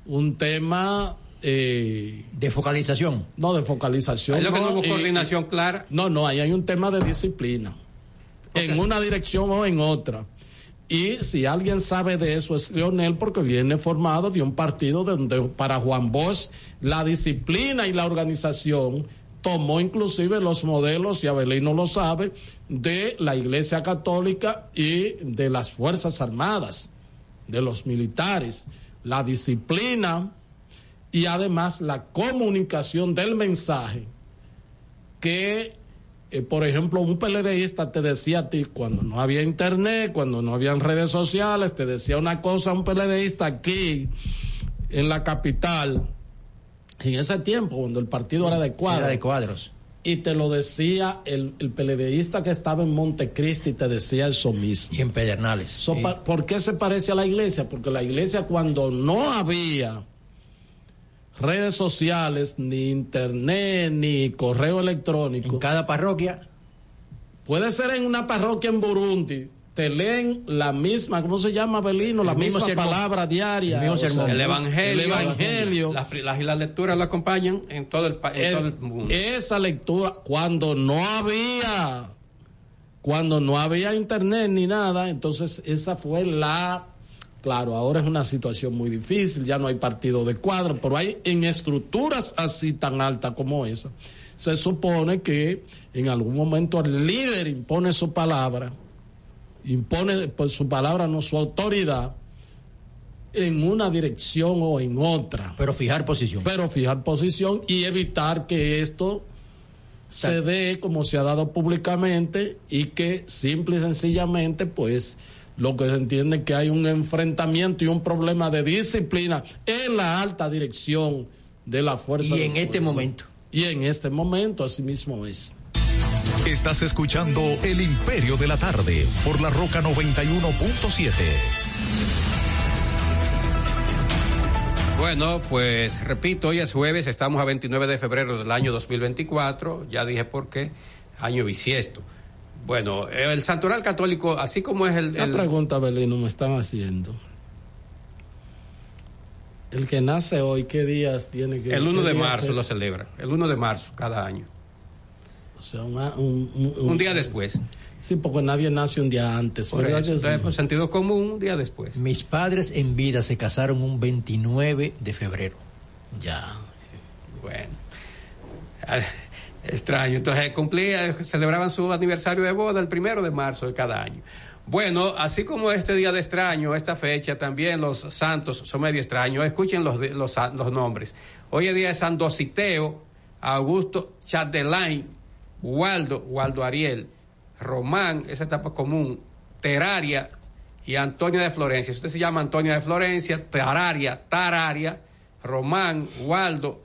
un tema eh,
de focalización.
No, de focalización.
Hay lo que no hubo
y-
coordinación clara.
No, no, ahí hay un tema de disciplina. En una dirección o en otra. Y si alguien sabe de eso es Leonel porque viene formado de un partido donde para Juan Bosch la disciplina y la organización tomó inclusive los modelos, y Abelino lo sabe, de la Iglesia Católica y de las Fuerzas Armadas, de los militares, la disciplina y además la comunicación del mensaje que, eh, por ejemplo, un PLDista te decía a ti cuando no había internet, cuando no habían redes sociales, te decía una cosa un PLDista aquí en la capital, en ese tiempo, cuando el partido era de cuadros.
Era de cuadros.
Y te lo decía el, el PLDista que estaba en Montecristi, te decía eso mismo.
Y en Pedernales.
So, pa- ¿Por qué se parece a la iglesia? Porque la iglesia cuando no había redes sociales, ni internet, ni correo electrónico.
En cada parroquia.
Puede ser en una parroquia en Burundi. Te leen la misma, ¿cómo se llama, Belino? La misma
sermón.
palabra diaria.
El,
o sea,
el evangelio,
El evangelio.
Las, lecturas lo acompañan en todo el, en
El-
todo el mundo.
esa lectura, cuando no había, cuando no había internet ni nada, entonces esa fue la, claro, ahora es una situación muy difícil, ya no hay partido de cuadro, pero hay en estructuras así tan altas como esa, se supone que en algún momento el líder impone su palabra, impone pues su palabra, no su autoridad, en una dirección o en otra.
Pero fijar posición.
Pero fijar posición y evitar que esto se dé como se ha dado públicamente y que simple y sencillamente pues lo que se entiende es que hay un enfrentamiento y un problema de disciplina en la alta dirección de la fuerza.
Y en este
pueblo.
momento.
Y en este momento así mismo es.
Estás escuchando El Imperio de la Tarde por la Roca 91.7.
Bueno, pues repito, hoy es jueves, estamos a 29 de febrero del año 2024, ya dije por qué, año bisiesto. Bueno, el santoral católico, así como es el...
Una
el-
pregunta, Belino, me están haciendo. El que nace hoy, ¿qué días tiene que
el 1
qué
de marzo lo celebra, el 1 de marzo cada año.
O sea, una- un, un-
Un día después.
Sí, porque nadie nace un día antes.
Por
¿verdad
eso,
que sí?
por sentido común, un día después.
Mis padres en vida se casaron un 29 de febrero.
Ya.
Bueno. Extraño. Entonces cumplía, celebraban su aniversario de boda el primero de marzo de cada año. Bueno, así como este día de extraño, esta fecha, también los santos son medio extraños. Escuchen los, los, los nombres. Hoy es día de San Dositeo, Augusto Chatelain, Waldo, Waldo Ariel, Román, esa etapa común, Teraria y Antonia de Florencia. Usted se llama Antonia de Florencia, Tararia, Tararia, Román, Waldo,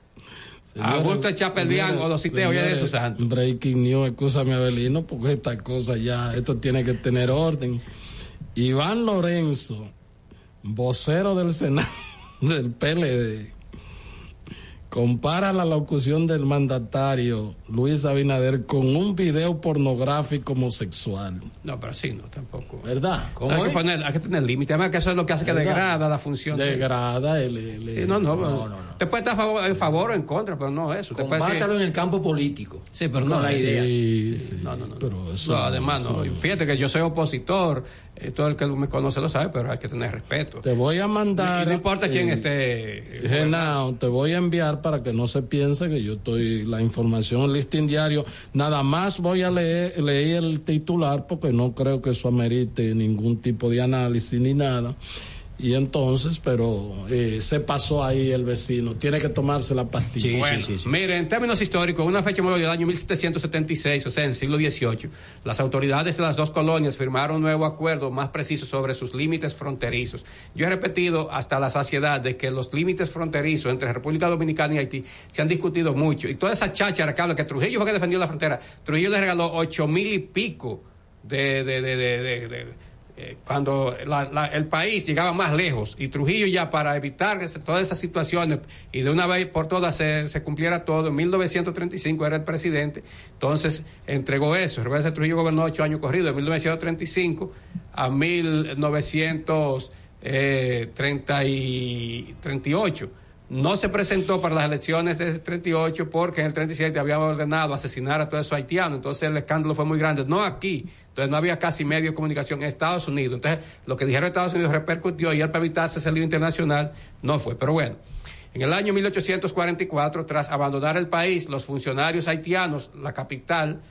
Señores,
Augusto
señores,
o Dositeo, ya de sus santos.
Breaking news, escúchame Abelino, porque esta cosa ya, esto tiene que tener orden. Iván Lorenzo, vocero del Senado del PLD, compara la locución del mandatario Luis Abinader con un video pornográfico homosexual.
No, pero sí, no, tampoco.
¿Verdad?
hay, que poner, hay que tener límite. Además, que eso es lo que hace que degrada la función. de-
Degrada el... el-
Sí, no, no, no, Te puede estar a favor, a favor o en contra, pero no eso. Te puede decir-
Combátalo en el campo político.
Sí, pero
no
no
las
es-
ideas.
Sí, sí,
No, no, no.
Pero eso,
No, además, no. Fíjate que yo soy opositor. Eh, todo el que me conoce lo sabe, pero hay que tener respeto.
Te voy a mandar.
Y no importa quién
eh,
esté.
Genao, te voy a enviar para que no se piense que yo estoy la información en listín diario. Nada más voy a leer, leer el titular porque no creo que eso amerite ningún tipo de análisis ni nada. Y entonces, pero eh, se pasó ahí el vecino. Tiene que tomarse la pastilla.
bueno, mire, en términos históricos, una fecha muy del año 1776, o sea, en el siglo XVIII, las autoridades de las dos colonias firmaron un nuevo acuerdo más preciso sobre sus límites fronterizos. Yo he repetido hasta la saciedad de que los límites fronterizos entre República Dominicana y Haití se han discutido mucho. Y toda esa cháchara que habla que Trujillo fue que defendió la frontera. Trujillo le regaló ocho mil y pico de, de, de, de- de- de- eh, cuando la- la- el país llegaba más lejos y Trujillo ya para evitar todas esas situaciones y de una vez por todas se, cumpliera todo, en 1935 era el presidente, entonces entregó eso. Que Trujillo gobernó ocho años corridos, de 1935 a 1938. No se presentó para las elecciones de 38 porque en el 37 había ordenado asesinar a todos esos haitianos. Entonces el escándalo fue muy grande. No aquí. Entonces no había casi medio de comunicación en Estados Unidos. Entonces lo que dijeron Estados Unidos repercutió y él para evitarse ese lío internacional no fue. Pero bueno. En el año 1844, tras abandonar el país, los funcionarios haitianos, la capital,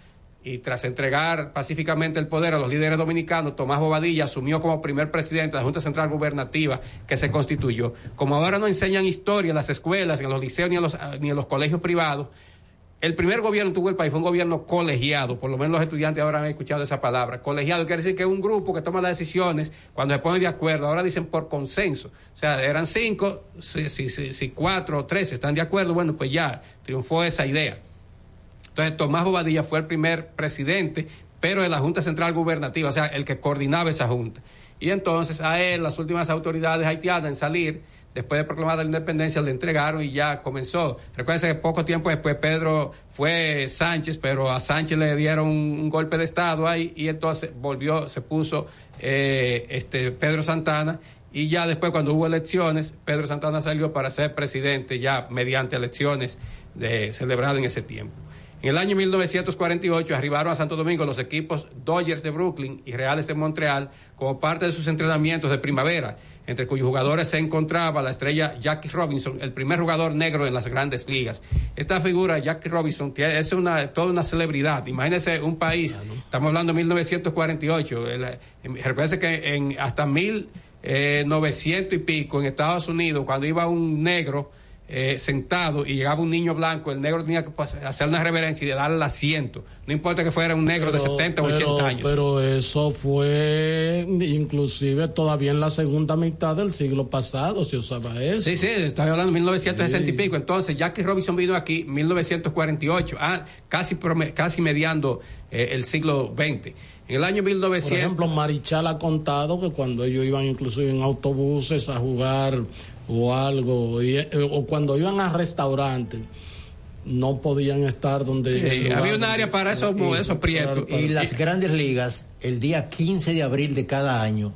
y tras entregar pacíficamente el poder a los líderes dominicanos, Tomás Bobadilla asumió como primer presidente de la Junta Central Gubernativa que se constituyó. Como ahora no enseñan historia en las escuelas, ni en los liceos, ni en los, ni en los colegios privados, el primer gobierno que tuvo el país fue un gobierno colegiado, por lo menos los estudiantes ahora han escuchado esa palabra. Colegiado quiere decir que es un grupo que toma las decisiones cuando se pone de acuerdo. Ahora dicen por consenso. O sea, eran cinco, si cuatro o tres están de acuerdo, bueno, pues ya triunfó esa idea. Entonces, Tomás Bobadilla fue el primer presidente, pero de la Junta Central Gubernativa, o sea, el que coordinaba esa junta. Y entonces a él, las últimas autoridades haitianas en salir, después de proclamada la independencia, le entregaron y ya comenzó. Recuerden que poco tiempo después Pedro fue Sánchez, pero a Sánchez le dieron un golpe de Estado ahí y entonces volvió, se puso eh, este Pedro Santana. Y ya después, cuando hubo elecciones, Pedro Santana salió para ser presidente ya mediante elecciones celebradas en ese tiempo. En el año 1948 arribaron a Santo Domingo los equipos Dodgers de Brooklyn y Reales de Montreal como parte de sus entrenamientos de primavera, entre cuyos jugadores se encontraba la estrella Jackie Robinson, el primer jugador negro en las grandes ligas. Esta figura, Jackie Robinson, es una, toda una celebridad. Imagínense un país, estamos hablando de 1948, el, eh, recuérdense que en hasta 1900 y pico en Estados Unidos, cuando iba un negro eh, sentado y llegaba un niño blanco, el negro tenía que hacer una reverencia y darle el asiento. No importa que fuera un negro de 70 o 80
pero-
años.
Pero eso fue inclusive todavía en la segunda mitad del siglo pasado, se usaba eso.
Sí, sí, estoy hablando de 1960 y pico. Entonces, Jackie Robinson vino aquí 1948, ah, casi, casi mediando eh, el siglo XX. En el año
Por
1900...
ejemplo, Marichal ha contado que cuando ellos iban inclusive en autobuses a jugar o algo, y- eh, o cuando iban a restaurantes, no podían estar donde...
Había un área para esos,
y-
esos prietos.
Y las grandes ligas, el día 15 de abril de cada año,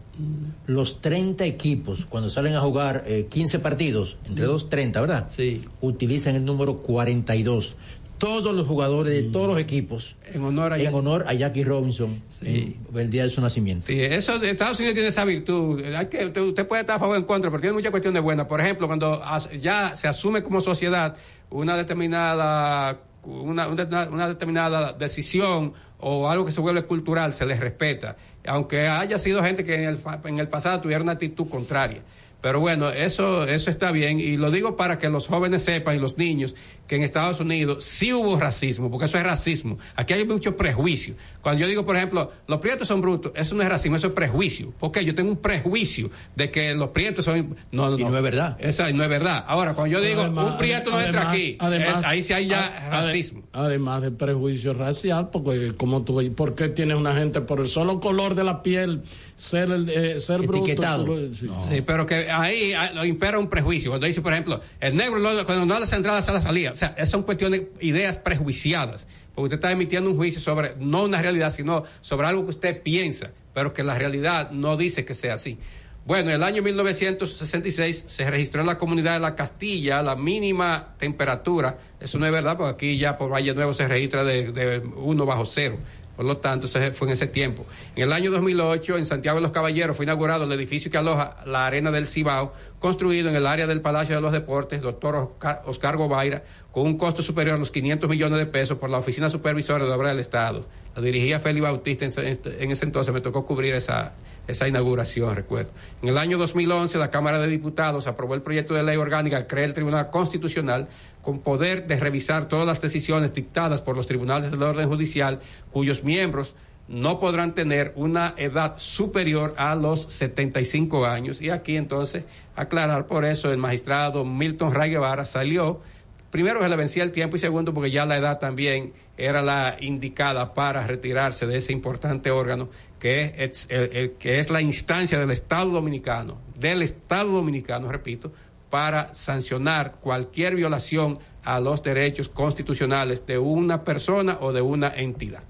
los 30 equipos, cuando salen a jugar eh, 15 partidos, entre dos 30, ¿verdad?
Sí.
Utilizan el número 42. Todos los jugadores de todos los equipos,
en honor a,
en honor a Jackie Robinson, en el día de su nacimiento.
Sí, eso de Estados Unidos tiene esa virtud. Hay que, usted, usted puede estar a favor o en contra, pero tiene muchas cuestiones buenas. Por ejemplo, cuando ya se asume como sociedad una determinada una, una- una determinada decisión o algo que se vuelve cultural, se les respeta. Aunque haya sido gente que en el, fa- en el pasado tuviera una actitud contraria. Pero bueno, eso, eso está bien y lo digo para que los jóvenes sepan y los niños que en Estados Unidos sí hubo racismo, porque eso es racismo. Aquí hay mucho prejuicio. Cuando yo digo, por ejemplo, los prietos son brutos, eso no es racismo, eso es prejuicio. Porque yo tengo un prejuicio de que los prietos son... No, no,
Y no es verdad.
Esa no es verdad. Ahora, cuando yo digo,
Además-
un prieto no entra aquí,
además-
es- ahí sí hay ya racismo.
Además de prejuicio racial, porque como tú ¿por qué tienes una gente por el solo color de la piel ser el, eh, ser bruto?
Etiquetado.
Lo- sí.
Sí, pero que ahí ah, lo impera un prejuicio. Cuando dice, por ejemplo, el negro cuando no a las entradas a la salida. O sea, son cuestiones, ideas prejuiciadas. Porque usted está emitiendo un juicio sobre, no una realidad, sino sobre algo que usted piensa, pero que la realidad no dice que sea así. Bueno, en el año 1966 se registró en la comunidad de la Castilla la mínima temperatura. Eso no es verdad, porque aquí ya por Valle Nuevo se registra de, de 1 bajo cero. Por lo tanto, eso fue en ese tiempo. En el año 2008, en Santiago de los Caballeros, fue inaugurado el edificio que aloja la Arena del Cibao, construido en el área del Palacio de los Deportes, doctor Oscar, Oscar Gobaira, un costo superior a los 500 millones de pesos por la Oficina Supervisora de Obras del Estado. La dirigía Félix Bautista, en ese entonces me tocó cubrir esa, esa inauguración, recuerdo. En el año 2011, la Cámara de Diputados aprobó el proyecto de ley orgánica que crea el Tribunal Constitucional con poder de revisar todas las decisiones dictadas por los tribunales del orden judicial, cuyos miembros no podrán tener una edad superior a los 75 años. Y aquí entonces, aclarar por eso, el magistrado Milton Ray Guevara salió, primero se le vencía el tiempo y segundo porque ya la edad también era la indicada para retirarse de ese importante órgano que es, el- que es la instancia del Estado Dominicano, del Estado Dominicano, repito, para sancionar cualquier violación a los derechos constitucionales de una persona o de una entidad.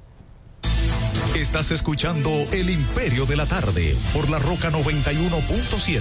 Estás escuchando El Imperio de la Tarde por la Roca 91.7.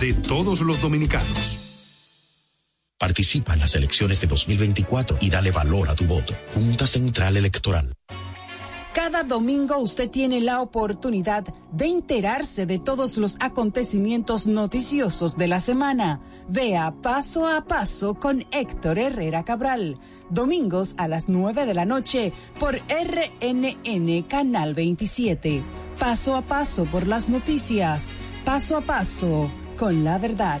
de todos los dominicanos.
Participa en las elecciones de 2024 y dale valor a tu voto. Junta Central Electoral.
Cada domingo usted tiene la oportunidad de enterarse de todos los acontecimientos noticiosos de la semana. Vea paso a paso con Héctor Herrera Cabral. Domingos a las 9 de la noche por RNN Canal 27. Paso a paso por las noticias. Paso a paso con la verdad.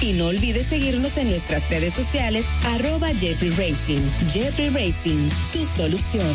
y no olvides seguirnos en nuestras redes sociales, arroba Jeffrey Racing. Jeffrey Racing, tu solución.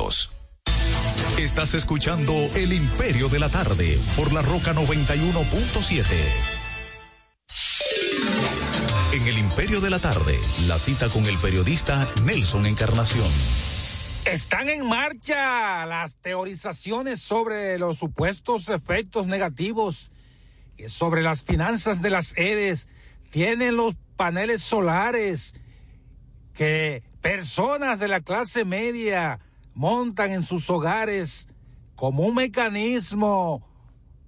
Estás escuchando El Imperio de la Tarde por la Roca 91.7. En El Imperio de la Tarde, la cita con el periodista Nelson Encarnación.
Están en marcha las teorizaciones sobre los supuestos efectos negativos que sobre las finanzas de las EDES tienen los paneles solares que personas de la clase media montan en sus hogares como un mecanismo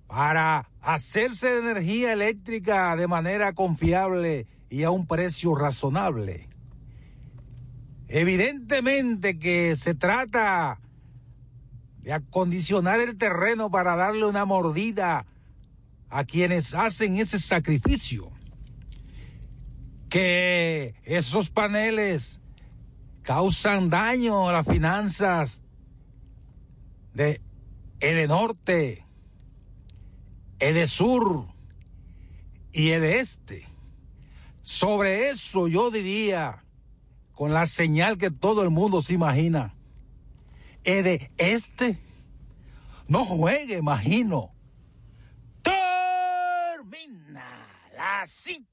para hacerse de energía eléctrica de manera confiable y a un precio razonable. Evidentemente que se trata de acondicionar el terreno para darle una mordida a quienes hacen ese sacrificio. Que esos paneles causan daño a las finanzas de Edenorte, Edesur y Edeste. Sobre eso yo diría, con la señal que todo el mundo se imagina, Este no juegue, imagino. Termina la cita.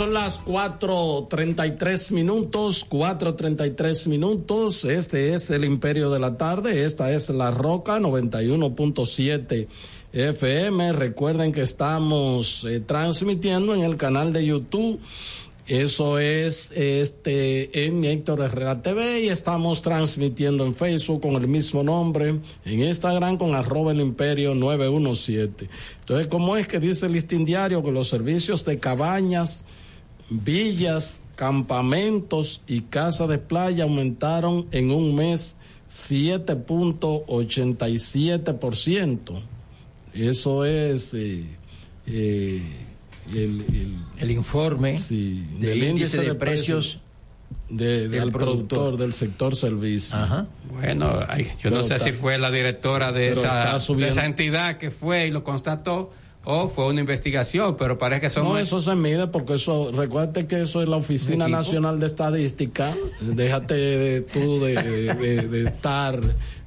Son las 4.33 minutos, 4.33 minutos. Este es el Imperio de la Tarde. Esta es La Roca 91.7 FM. Recuerden que estamos eh, transmitiendo en el canal de YouTube Eso es este en Héctor Herrera TV y estamos transmitiendo en Facebook con el mismo nombre, en Instagram con arroba el imperio 917. Entonces, ¿cómo es que dice el listín diario que los servicios de cabañas, villas, campamentos y casas de playa aumentaron en un mes 7.87%? Eso es eh, eh, el, el,
El informe
sí,
del índice de precios
de- del
del
productor,
productor.
del sector servicio.
Bueno, ay, yo no sé
está-
si fue la directora de esa, de esa entidad que fue y lo constató o fue una investigación, pero parece que son
No, eso se mide porque eso, recuerde que eso es la Oficina. Nacional de Estadística. Déjate de, tú de, de- de- de estar,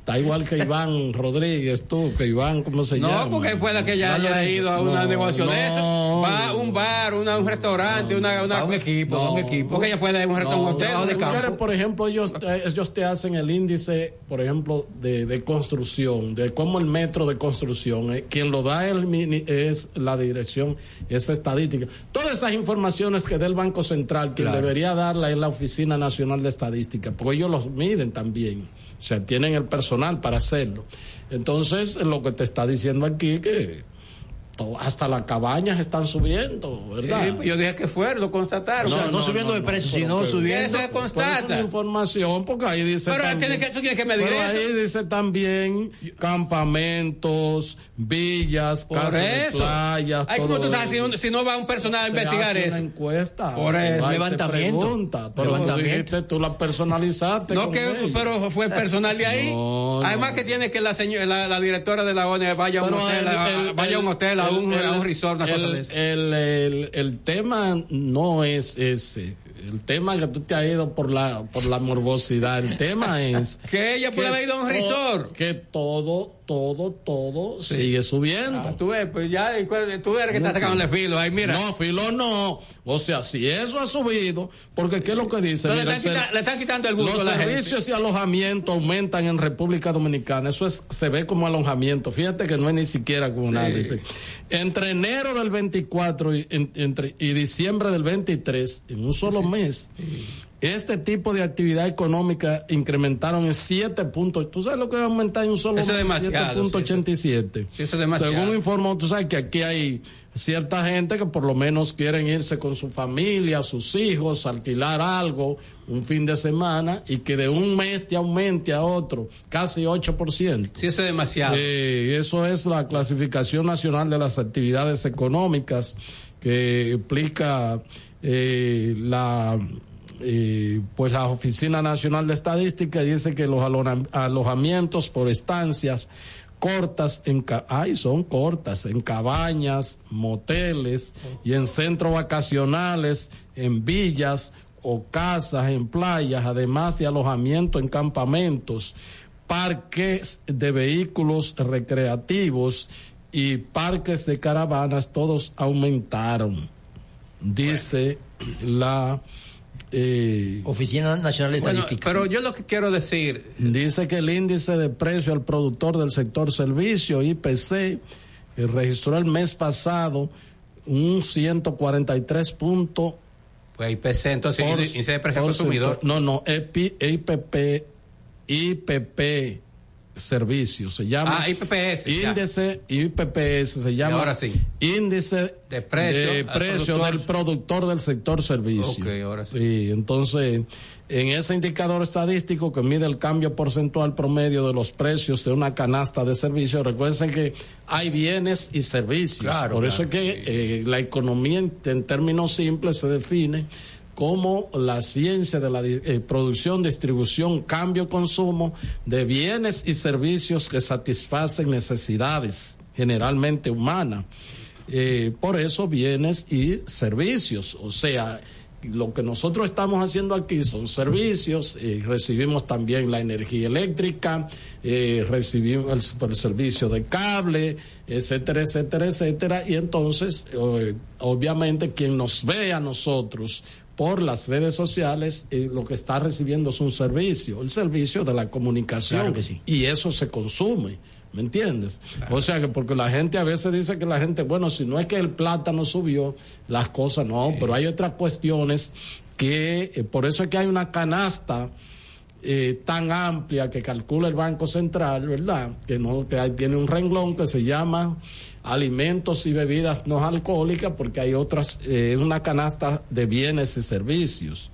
está igual que Iván Rodríguez, tú, que Iván, ¿cómo se llama?
No, porque puede que ya haya ido a una
No,
negocio de eso. Va a un bar, una, un restaurante, una, una- un equipo, un equipo. Porque ella puede ir a un restaurante, un hotel,
mujeres, por ejemplo, ellos, eh, ellos te hacen el índice, por ejemplo, de, de construcción, de cómo el metro de construcción, eh, quien lo da el mini- es la dirección, esa estadística. Todas esas informaciones que da el Banco Central, quien
Claro.
debería darla es la Oficina Nacional de Estadística, porque ellos los miden también, o sea, tienen el personal para hacerlo. Entonces, lo que te está diciendo aquí que to- hasta las cabañas están subiendo, ¿verdad?
Sí, pues yo dije que fue, lo constataron.
O sea, no subiendo de precio, sino subiendo-
Eso se constata.
información, porque ahí dice.
Pero
también-
que- tú tienes que medir
pero
eso.
ahí dice también campamentos, villas,
Por
casas de playas.
Ay, ¿cómo
todo
tú sabes si, un- si no va un personal a investigar eso?
Una encuesta.
Por eso.
Levantamiento.
pregunta, pero
Levantamiento.
dijiste, tú la personalizaste.
No, que, pero fue personal de ahí.
No, no.
Además que tiene que la señora, la, la directora de la ONU vaya a un hotel,
el-
vaya a un
el-
hotel, a un,
el-
un resort, una
el,
cosa de eso.
el, el- el tema no es ese. El tema que tú te has ido por la por la morbosidad. El tema es
Que ella puede haber ido a un resort.
Que todo, todo, todo sigue subiendo.
Ah, tú ves, pues ya, tú eres que está sacando filo. Ahí, mira.
No, filo no. O sea, si eso ha subido, porque ¿qué es lo que dice?
No, le,
Mira,
están quita- le están quitando el gusto
los
a la gente.
servicios y alojamiento aumentan en República Dominicana. Eso es, se ve como alojamiento. Fíjate que no es ni siquiera comunal. dice. Entre enero del 24 y, en- entre, y diciembre del 23, en un solo mes, este tipo de actividad económica incrementaron en 7 puntos. ¿Tú sabes lo que va a aumentar en un solo mes?
demasiado,
7.87.
Sí, eso es demasiado.
Según informó, tú sabes que aquí hay cierta gente que por lo menos quieren irse con su familia, sus hijos, alquilar algo un fin de semana y que de un mes te aumente a otro casi 8%.
Sí, eso es demasiado.
Eh, eso es la clasificación nacional de las actividades económicas que explica eh, la pues la Oficina Nacional de Estadística dice que los alojamientos por estancias cortas en ay son cortas en cabañas, moteles y en centros vacacionales, en villas o casas en playas, además de alojamiento en campamentos, parques de vehículos recreativos y parques de caravanas, todos aumentaron, dice la eh,
Oficina Nacional de
Bueno,
Estadística.
pero yo lo que quiero decir,
Dice que el índice de precio al productor del sector servicio, IPC, eh, registró el mes pasado un 143 puntos.
pues IPC, entonces,
por-
índice de precio al consumidor.
sector. No, no, EPI IPP, IPP servicios, se llama.
Ah, IPPS, ya.
Índice IPPS, se llama.
ahora sí.
Índice
De precio
de precio
productor.
del productor del sector servicio.
Ok, ahora sí.
Sí, entonces, en ese indicador estadístico que mide el cambio porcentual promedio de los precios de una canasta de servicios, recuerden que hay bienes y servicios.
Claro,
Por eso es que eh, la economía en, en términos simples se define como la ciencia de la eh, producción, distribución, cambio, consumo de bienes y servicios que satisfacen necesidades generalmente humanas. Eh, por eso bienes y servicios, o sea, lo que nosotros estamos haciendo aquí son servicios, eh, recibimos también la energía eléctrica, recibimos el, el servicio de cable, etcétera, etcétera, etcétera, y entonces, obviamente, quien nos ve a nosotros por las redes sociales, eh, lo que está recibiendo es un servicio, el servicio de la comunicación,
Claro que sí.
y eso se consume. ¿Me entiendes? O sea que porque la gente a veces dice que la gente, bueno, si no es que el plátano subió, las cosas no, pero hay otras cuestiones que, eh, por eso es que hay una canasta eh, tan amplia que calcula el Banco Central, ¿verdad? Que no, que ahí tiene un renglón que se llama alimentos y bebidas no alcohólicas, porque hay otras, eh, una canasta de bienes y servicios.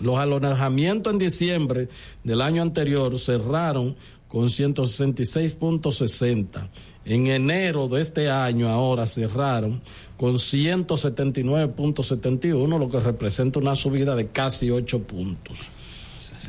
Los alojamientos en diciembre del año anterior cerraron con 166.60. En enero de este año ahora cerraron con 179.71, lo que representa una subida de casi 8 puntos.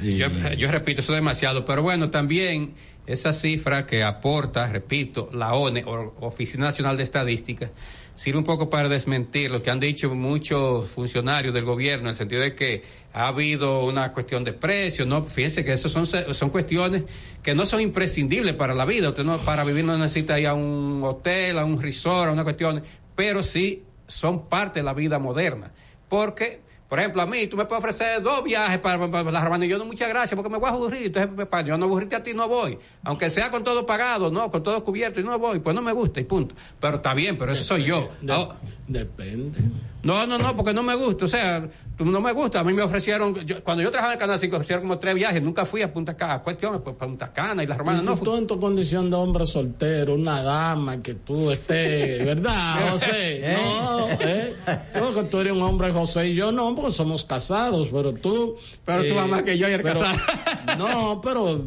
Yo, yo repito, eso es demasiado, pero bueno, también esa cifra que aporta, repito, la ONE, Oficina Nacional de Estadística, sirve un poco para desmentir lo que han dicho muchos funcionarios del gobierno, en el sentido de que ha habido una cuestión de precios, no, fíjense que eso son, son cuestiones que no son imprescindibles para la vida, usted no, para vivir no necesita ir a un hotel, a un resort, a una cuestión, pero sí son parte de la vida moderna, porque por ejemplo, a mí, tú me puedes ofrecer dos viajes para, para, la Romana y yo no, muchas gracias, porque me voy a aburrir. Entonces, para yo no aburrirte a ti, no voy. Aunque sea con todo pagado, no, con todo cubierto y no voy, pues no me gusta y punto. Pero está bien, pero eso soy yo.
De- depende.
No, no, no, porque no me gusta. O sea, tú no me gusta. A mí me ofrecieron, yo- cuando yo trabajaba en Canal 5, ofrecieron como tres viajes. Nunca fui a Punta Cana, cuestiones, pues Punta Cana y la
Y
Romana.
si
No,
tú en tu condición de hombre soltero, una dama que tú estés, ¿verdad, José? No, ¿eh? Tú que tú eres un hombre, José, y yo no, porque somos casados, pero tú... eh,
Pero tú vas más que yo eres
pero-
casado.
No, pero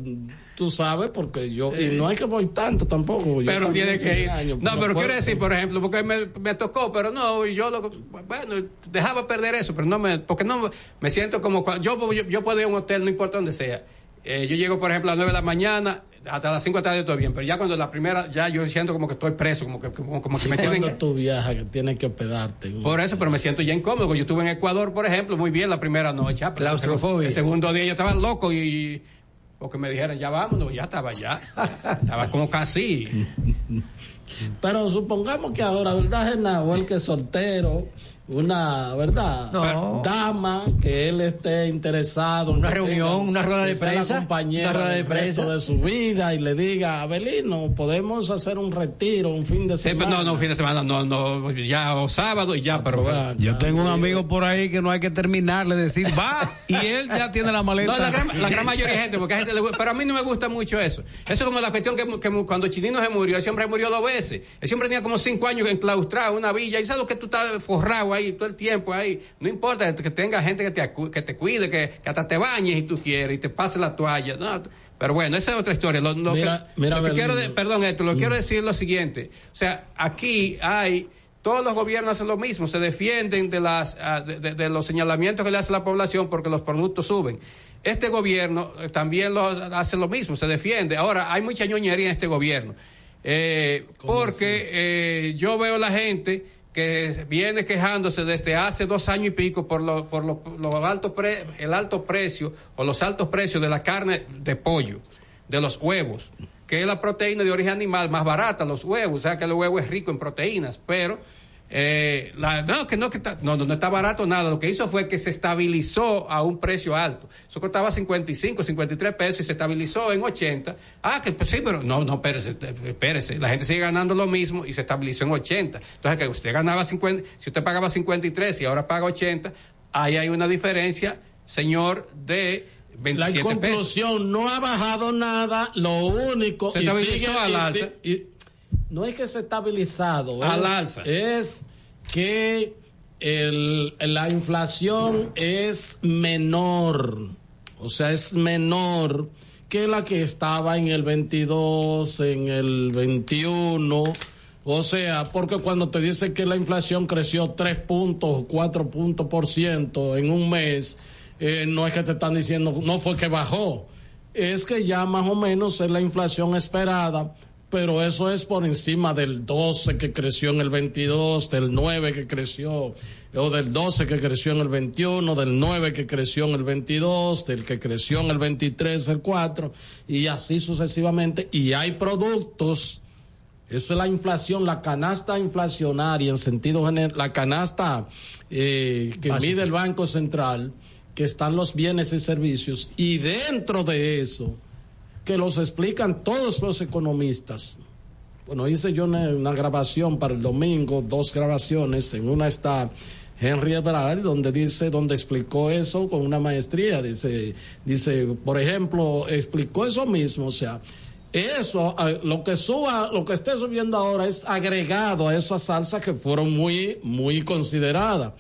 tú sabes, porque yo... Y no hay que voy tanto tampoco. yo
pero tiene que ir.
años,
no, pero quiero decir, por ejemplo, porque me, me tocó, pero no, y yo lo, bueno, dejaba perder eso, pero no me, porque no me siento como, yo, yo, yo puedo ir a un hotel, no importa donde sea. Eh, yo llego, por ejemplo, a las 9 de la mañana, hasta las 5 de la tarde todo bien, pero ya cuando la primera, ya yo siento como que estoy preso, como que, como, como que me
Cuando
tienen...
tú viajas, que tienes que hospedarte.
Por eso, pero me siento ya incómodo. porque Yo estuve en Ecuador, por ejemplo, muy bien la primera noche. ah,
Claustrofobia.
El segundo día yo estaba loco y porque me dijeron, ya vámonos, ya estaba ya. estaba como casi.
Pero supongamos que ahora, ¿verdad, Genao? El que es soltero, una, ¿verdad?
No.
Dama, que él esté interesado. en
Una reunión,
tenga-
una rueda de prensa,
compañera
una rueda de prensa.
de su vida y le diga, Abelino, podemos hacer un retiro, un fin de
Sí,
semana.
no, no, fin de semana, no, no, ya o sábado y ya, pero.
Yo tengo un amigo por ahí que no hay que terminarle, decir va y él ya tiene la maleta.
No, la gran, la gran mayoría de gente, porque a gente le pero a mí no me gusta mucho eso. Eso es como la cuestión que, que cuando Chinino se murió, ese hombre murió dos veces. Ese hombre tenía como cinco años enclaustrado en una villa, y sabes lo que tú estás forrado ahí todo el tiempo ahí. No importa que tenga gente que te, que te cuide, que, que hasta te bañes si tú quieres y te pase la toalla. No, pero bueno, esa es otra historia. Lo, lo
Mira-
que,
mira,
lo que quiero de- perdón, esto, lo que quiero decir lo siguiente. O sea, aquí hay todos los gobiernos hacen lo mismo, se defienden de, las, ah, de, de- de los señalamientos que le hace la población porque los productos suben. Este gobierno eh, también lo, hace lo mismo, se defiende. Ahora, hay mucha ñoñería en este gobierno. Eh, porque eh, yo veo la gente que viene quejándose desde hace dos años y pico por, lo, por lo, alto el alto precio o los altos precios de la carne de pollo, de los huevos, que es la proteína de origen animal más barata, los huevos, o sea que el huevo es rico en proteínas, pero eh, la- no, que no, que está, no, no, no está barato nada. Lo que hizo fue que se estabilizó a un precio alto. Eso costaba 55, 53 pesos y se estabilizó en 80. Ah, que pues, sí, pero no, no, espérese, espérese. La gente sigue ganando lo mismo y se estabilizó en 80. Entonces, que usted ganaba 50, si usted pagaba 53 y ahora paga 80, ahí hay una diferencia, señor, de
La
27 pesos.
conclusión, no ha bajado nada, lo único...
Se
y
estabilizó
sigue-
al
y y- no es que se ha estabilizado,
Al
es,
alza.
es que el- la inflación es menor, o sea, es menor que la que estaba en el 22, en el 21. O sea, porque cuando te dicen que la inflación creció 3 puntos, 4 puntos por ciento en un mes, eh, no es que te están diciendo, no fue que bajó, es que ya más o menos es la inflación esperada, pero eso es por encima del 12 que creció en el 22, del 9 que creció, o del 12 que creció en el 21, del 9 que creció en el 22, del que creció en el 23, el 4, y así sucesivamente. Y hay productos, eso es la inflación, la canasta inflacionaria en sentido general, la canasta eh, que mide el Banco Central, que están los bienes y servicios, y dentro de eso que los explican todos los economistas. Bueno, hice yo una, grabación para el domingo, dos grabaciones, en una está Henry Ebrard, donde dice, donde explicó eso con una maestría, dice, dice, por ejemplo, explicó eso mismo, o sea, eso, lo que suba, lo que esté subiendo ahora es agregado a esas salsas que fueron muy, muy consideradas.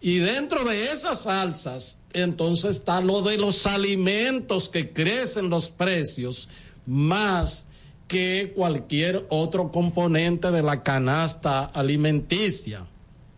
Y dentro de esas salsas, entonces está lo de los alimentos que crecen los precios más que cualquier otro componente de la canasta alimenticia.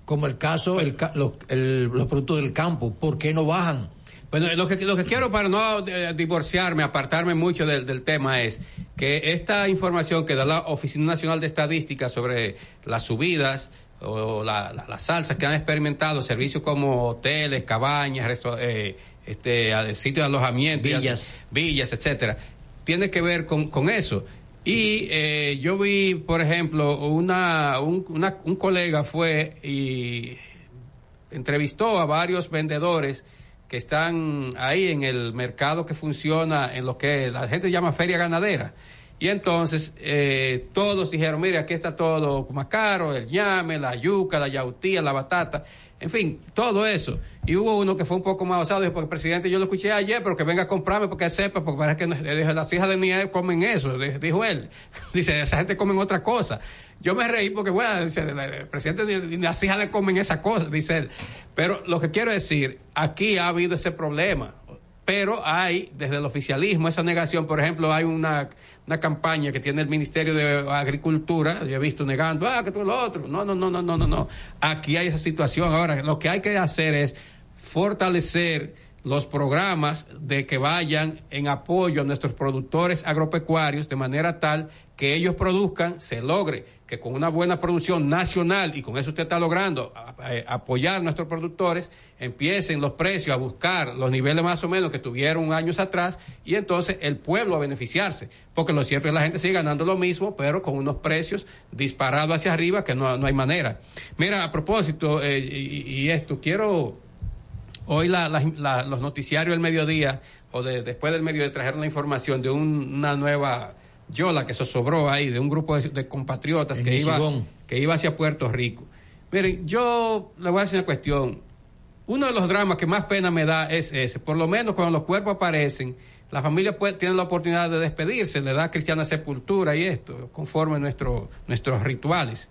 Como el caso, el, ca- lo- el- los productos del campo, ¿por qué no bajan?
Bueno, lo que, lo que quiero para no eh, divorciarme, apartarme mucho del, del tema es que esta información que da la Oficina Nacional de Estadística sobre las subidas o la- la- las salsas que han experimentado servicios como hoteles, cabañas, resto- eh, este, sitios de alojamiento,
Villas.
villas, etcétera, tiene que ver con, con eso. Y eh, yo vi, por ejemplo, una, un, una- un colega fue y entrevistó a varios vendedores que están ahí en el mercado que funciona en lo que la gente llama feria ganadera. Y entonces eh, todos dijeron, mire, aquí está todo más caro, el ñame, la yuca, la yautía, la batata, en fin, todo eso. Y hubo uno que fue un poco más osado, dijo, porque presidente, yo lo escuché ayer, pero que venga a comprarme porque sepa, porque parece que no- le dije, las hijas de hija comen eso, le- dijo él. Dice, esa gente comen otra cosa. Yo me reí porque, bueno, dice, el presidente las hijas de comen esa cosa, dice él. Pero lo que quiero decir, aquí ha habido ese problema. Pero hay, desde el oficialismo, esa negación. Por ejemplo, hay una, una campaña que tiene el Ministerio de Agricultura, yo he visto negando, ah, que tú lo otro. No, no, no, no, no, no, no. Aquí hay esa situación. Ahora, lo que hay que hacer es fortalecer los programas de que vayan en apoyo a nuestros productores agropecuarios de manera tal que ellos produzcan, se logre que con una buena producción nacional, y con eso usted está logrando a- apoyar a nuestros productores, empiecen los precios a buscar los niveles más o menos que tuvieron años atrás, y entonces el pueblo a beneficiarse, porque lo cierto es que la gente sigue ganando lo mismo, pero con unos precios disparados hacia arriba que no, no hay manera. Mira, a propósito, eh, y esto, quiero Hoy la- la- la- los noticiarios del mediodía o de, después del mediodía trajeron la información de un- una nueva yola que se sobró ahí, de un grupo de, de compatriotas
En
que iba, que iba hacia Puerto Rico. Miren, yo le voy a decir una cuestión. Uno de los dramas que más pena me da es ese. Por lo menos cuando los cuerpos aparecen, la familia puede, tiene la oportunidad de despedirse, le da cristiana sepultura y esto, conforme a nuestro, nuestros rituales.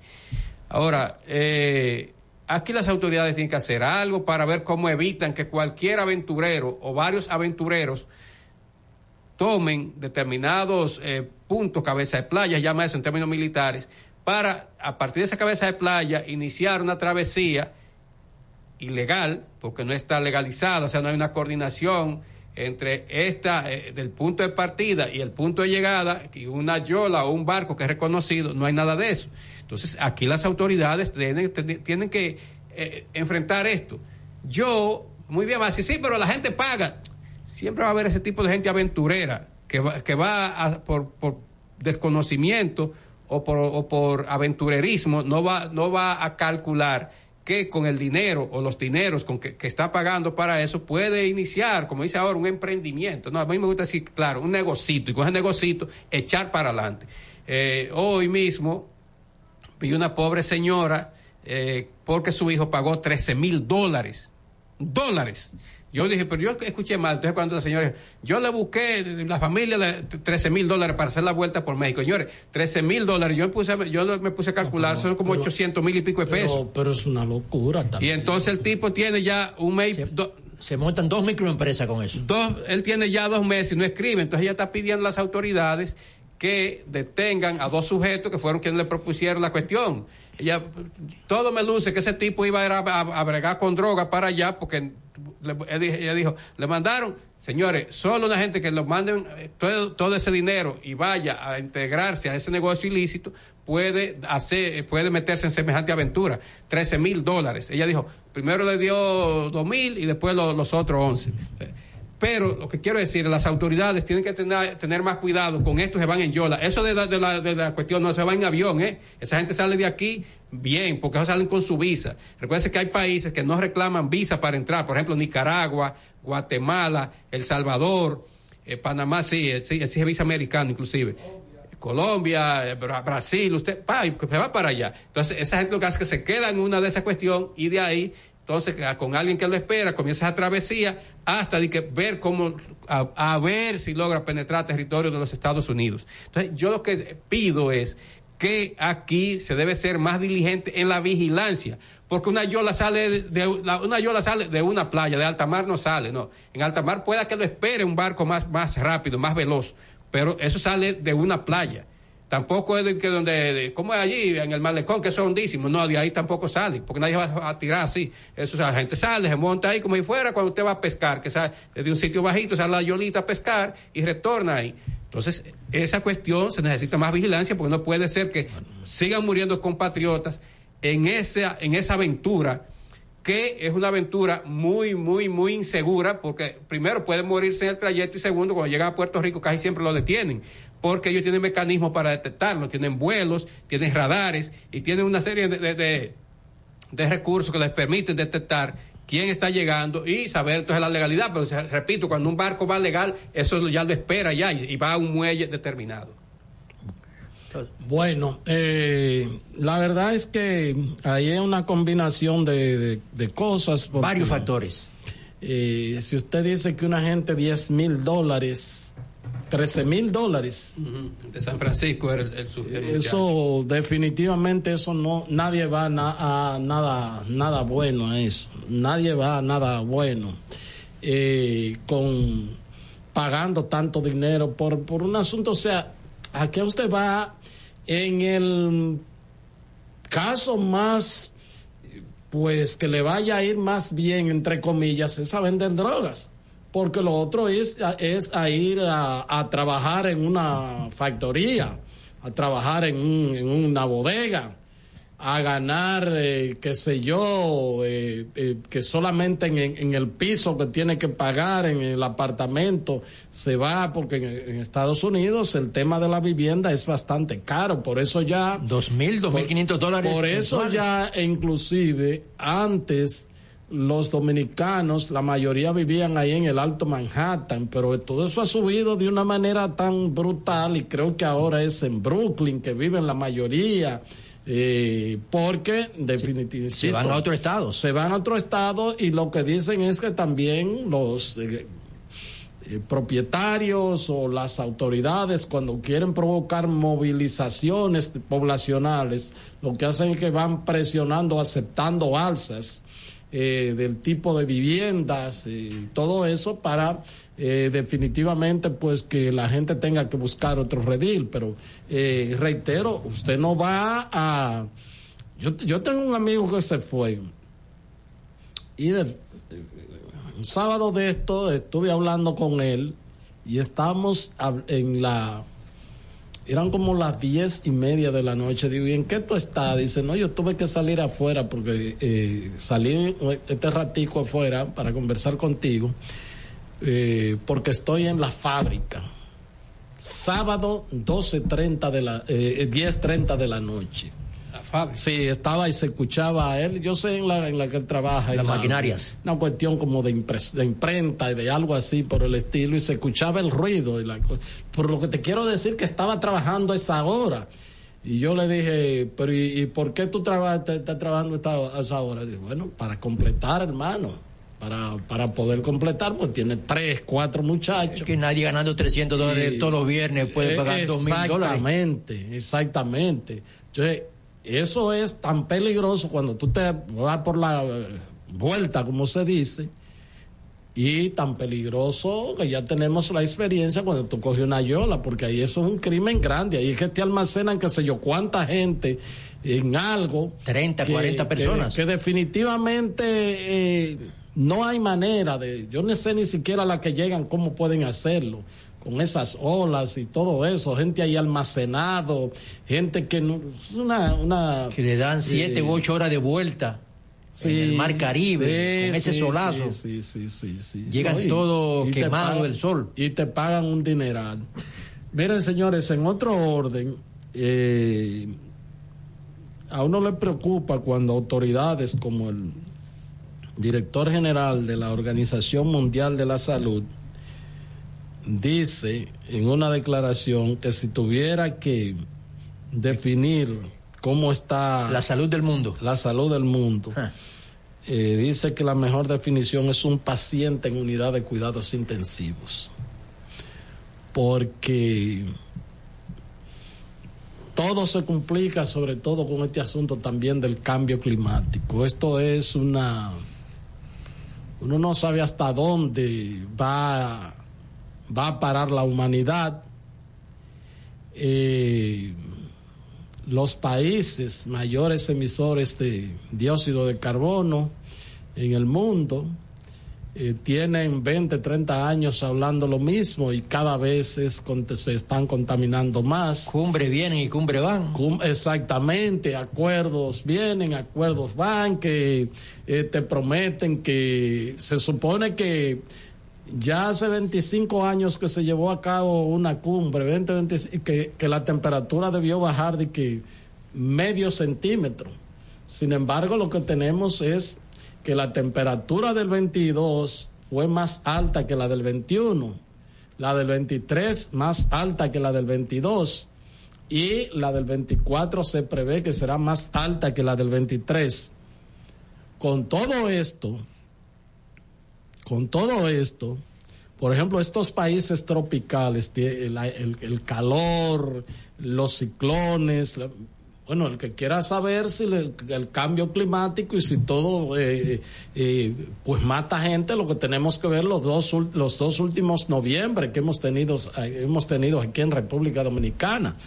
Ahora, eh, aquí las autoridades tienen que hacer algo para ver cómo evitan que cualquier aventurero o varios aventureros tomen determinados eh, puntos, cabeza de playa, llama eso en términos militares, para a partir de esa cabeza de playa iniciar una travesía ilegal, porque no está legalizada, o sea, no hay una coordinación entre esta, eh, del punto de partida y el punto de llegada, y una yola o un barco que es reconocido, no hay nada de eso. Entonces, aquí las autoridades tienen, tienen que eh, enfrentar esto. Yo, muy bien, va a decir, sí, pero la gente paga. Siempre va a haber ese tipo de gente aventurera que va, que va a- por, por desconocimiento o por, por aventurerismo, no va, no va a calcular que con el dinero o los dineros con que, que está pagando para eso puede iniciar, como dice ahora, un emprendimiento. No, a mí me gusta decir, claro, un negocito y con ese negocito echar para adelante. Eh, hoy mismo vi una pobre señora eh, porque su hijo pagó 13 mil dólares. Dólares. Yo dije, pero yo escuché mal. Entonces, cuando la señora, yo le busqué, la familia, le- 13 mil dólares para hacer la vuelta por México. Señores, 13 mil dólares. Yo, me puse, a- yo me puse a calcular, son como 800 mil y pico de pesos.
Pero, pero es una locura
Y
también.
entonces el tipo tiene ya un mes.
Se, montan dos microempresas con eso.
Dos, él tiene ya dos meses y no escribe. Entonces ella está pidiendo a las autoridades que detengan a dos sujetos que fueron quienes le propusieron la cuestión. Ella, todo me luce que ese tipo iba a, ir a, bregar con droga para allá porque ella dijo, le mandaron, señores, solo una gente que lo manden eh, todo, todo ese dinero y vaya a integrarse a ese negocio ilícito puede hacer, eh, puede meterse en semejante aventura. 13 mil dólares. Ella dijo, primero le dio dos mil y después lo- los otros 11. Pero lo que quiero decir, las autoridades tienen que tener, tener más cuidado con estos que van en Yola. Eso de la, de, la, cuestión no se va en avión, ¿eh? Esa gente sale de aquí bien, porque ellos salen con su visa. Recuerden que hay países que no reclaman visa para entrar, por ejemplo, Nicaragua, Guatemala, El Salvador, eh, Panamá sí, eh, sí, exige visa americano inclusive. Colombia, eh, Bra- Brasil, usted pa, se va para allá. Entonces, esa gente lo que hace es que se queda en una de esas cuestiones y de ahí, entonces, a- con alguien que lo espera, comienza esa travesía hasta de que ver cómo, a, ver si logra penetrar territorio de los Estados Unidos. Entonces, yo lo que pido es que aquí se debe ser más diligente en la vigilancia, porque una yola sale de, de- una yola sale de una playa, de alta mar no sale, no. En alta mar pueda que lo espere un barco más, más rápido, más veloz, pero eso sale de una playa. Tampoco es de que donde, de- como es allí, en el malecón, que es hondísimo, no, de ahí tampoco sale, porque nadie va a tirar así. Eso, o la gente sale, se monta ahí como si fuera cuando usted va a pescar, que sale de un sitio bajito, sale la yolita a pescar y retorna ahí. Entonces, esa cuestión se necesita más vigilancia porque no puede ser que sigan muriendo compatriotas en esa, en esa aventura que es una aventura muy, muy, muy insegura, porque primero pueden morirse en el trayecto y segundo, cuando llegan a Puerto Rico casi siempre lo detienen, porque ellos tienen mecanismos para detectarlo, tienen vuelos, tienen radares y tienen una serie de, de- de- de recursos que les permiten detectar quién está llegando y saber entonces la legalidad, pero se- repito, cuando un barco va legal, eso ya lo espera ya y, y va a un muelle determinado.
Bueno, eh, la verdad es que ahí es una combinación de, de- de cosas. porque,
Varios factores.
eh, si usted dice que una gente 10 mil dólares, 13 mil dólares,
De San Francisco era el, el,
eso definitivamente eso no, nadie va na- a nada, nada bueno a eso. Nadie va a nada bueno eh, con pagando tanto dinero por, por un asunto. O sea, ¿a qué usted va en el caso más, pues que le vaya a ir más bien, entre comillas, es a vender drogas? Porque lo otro es, es a ir a, a trabajar en una factoría, a trabajar en, un- en una bodega, a ganar, eh, qué sé yo, eh, eh, que solamente en, en el piso que tiene que pagar, en el apartamento, se va, porque en, en Estados Unidos el tema de la vivienda es bastante caro, por eso ya...
Dos mil, dos mil quinientos dólares.
Por eso
mensuales.
ya, inclusive, antes los dominicanos, la mayoría vivían ahí en el Alto Manhattan, pero todo eso ha subido de una manera tan brutal y creo que ahora es en Brooklyn que viven la mayoría. eh, porque definitivamente
se van a otro estado.
se van a otro estado y lo que dicen es que también los eh, eh, propietarios o las autoridades cuando quieren provocar movilizaciones poblacionales, lo que hacen es que van presionando, aceptando alzas eh, del tipo de viviendas y todo eso para eh, definitivamente pues que la gente tenga que buscar otro redil. Pero eh, reitero, usted no va a... Yo, yo tengo un amigo que se fue y de, un sábado de esto estuve hablando con él y estábamos hab- en la eran como las diez y media de la noche. Digo, ¿y en qué tú estás? Dice, no, yo tuve que salir afuera porque eh, salí este ratico afuera para conversar contigo eh, porque estoy en la fábrica. Sábado 12.30 de la, eh, 10.30 de la noche. Sí, estaba y se escuchaba a él. Yo sé en la, en la que él trabaja.
Las
en la-
maquinarias.
Una cuestión como de, impres- de imprenta y de algo así por el estilo. Y se escuchaba el ruido. Y la, por lo que te quiero decir que estaba trabajando a esa hora. Y yo le dije, pero ¿y, y por qué tú traba- te- estás trabajando a esa hora? Dice, bueno, para completar, hermano. Para, para poder completar, pues tiene tres, cuatro muchachos.
que nadie ganando 300 dólares
Y-
todos los viernes puede
eh,
pagar dos mil dólares.
Exactamente, exactamente. Entonces, eso es tan peligroso cuando tú te vas por la eh, vuelta, como se dice, y tan peligroso que ya tenemos la experiencia cuando tú coges una yola, porque ahí eso es un crimen grande. Ahí es que te almacenan, qué sé yo, cuánta gente en algo.
30, 40 personas.
Que, definitivamente eh, no hay manera de. Yo no sé ni siquiera las que llegan cómo pueden hacerlo. Con esas olas y todo eso, gente ahí almacenado, gente que no. Es una. una
Que le dan 7
eh,
u 8 horas de vuelta en el mar Caribe,
sí,
con ese
sí,
solazo.
Sí, sí, sí, sí.
Llegan
No, y te
quemados
pagan-
del sol.
Y te pagan un dineral. Miren, señores, en otro orden, eh, a uno le preocupa cuando autoridades como el director general de la Organización Mundial de la Salud dice en una declaración que si tuviera que definir cómo está
La salud del mundo.
la salud del mundo,
Ah.
eh, dice que la mejor definición es un paciente en unidad de cuidados intensivos. Porque todo se complica, sobre todo con este asunto también del cambio climático. Esto es una... Uno no sabe hasta dónde va, va a parar la humanidad. Eh, los países mayores emisores de dióxido de carbono en el mundo eh, tienen 20, 30 años hablando lo mismo y cada vez es se están contaminando más.
Cumbre vienen y cumbre van.
exactamente, acuerdos vienen, acuerdos van, que eh, te prometen que se supone que ya hace 25 años que se llevó a cabo una cumbre, 20, 25, que, que la temperatura debió bajar de que medio centímetro. Sin embargo, lo que tenemos es que la temperatura del 22 fue más alta que la del 21, la del 23 más alta que la del 22 y la del 24 se prevé que será más alta que la del 23. Con todo esto, con todo esto, por ejemplo, estos países tropicales, el, el- el calor, los ciclones, la- bueno, el que quiera saber si le- el cambio climático y si todo eh, eh, pues mata gente, lo que tenemos que ver los dos los dos últimos noviembre que hemos tenido eh, hemos tenido aquí en República Dominicana,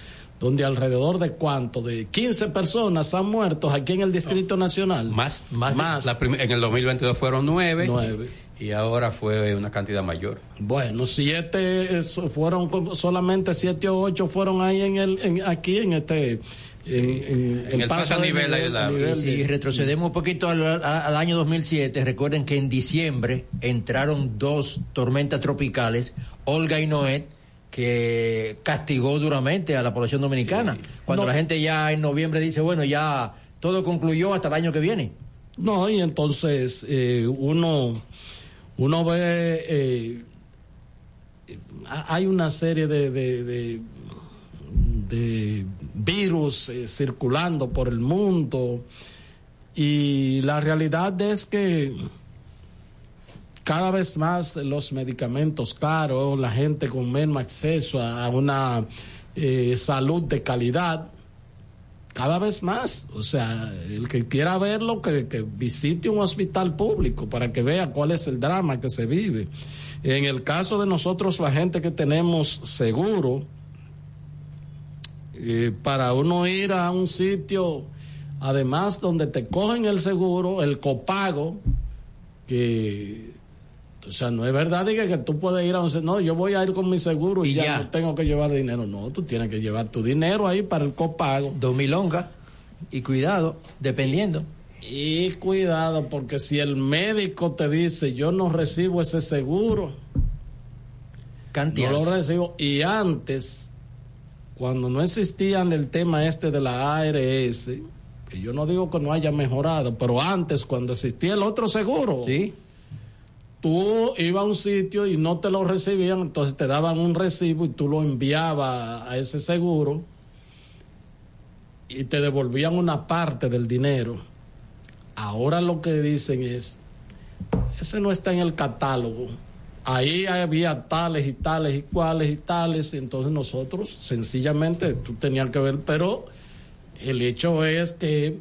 donde alrededor de cuánto de 15 personas han muerto aquí en el Distrito Nacional.
Más,
más.
La prim- en el 2022 fueron nueve.
Nueve.
Y ahora fue una cantidad mayor.
Bueno, siete fueron solamente siete o ocho fueron ahí en el en- aquí en este en, en-
En el paso a
de
nivel ahí la-
nivel
Y si
de-
retrocedemos un poquito al, al- año 2007, recuerden que en diciembre entraron dos tormentas tropicales, Olga y Noé, que castigó duramente a la población dominicana. Cuando
No.
la gente ya en noviembre dice, bueno, ya todo concluyó hasta el año que viene.
No, y entonces eh, uno, uno ve, eh, ha- hay una serie de- de virus eh, circulando por el mundo y la realidad es que cada vez más los medicamentos caros, la gente con menos acceso a una eh, salud de calidad, cada vez más. O sea, el que quiera verlo, que, visite un hospital público para que vea cuál es el drama que se vive. En el caso de nosotros, la gente que tenemos seguro, eh, para uno ir a un sitio, además donde te cogen el seguro, el copago, que, o sea, no es verdad diga, que tú puedes ir a un, no, yo voy a ir con mi seguro y,
Y
ya,
ya.
no tengo que llevar dinero. No, tú tienes que llevar tu dinero ahí para el copago.
Dos milongas. Y cuidado, dependiendo.
Y cuidado, porque si el médico te dice, yo no recibo ese seguro,
Cantias.
no lo recibo. Y antes, cuando no existían el tema este de la ARS, que yo no digo que no haya mejorado, pero antes, cuando existía el otro seguro, tú ibas a un sitio y no te lo recibían, entonces te daban un recibo y tú lo enviabas a ese seguro y te devolvían una parte del dinero. Ahora lo que dicen es, ese no está en el catálogo. Ahí había tales y tales y cuales y tales, y entonces nosotros sencillamente tú tenías que ver, pero el hecho es que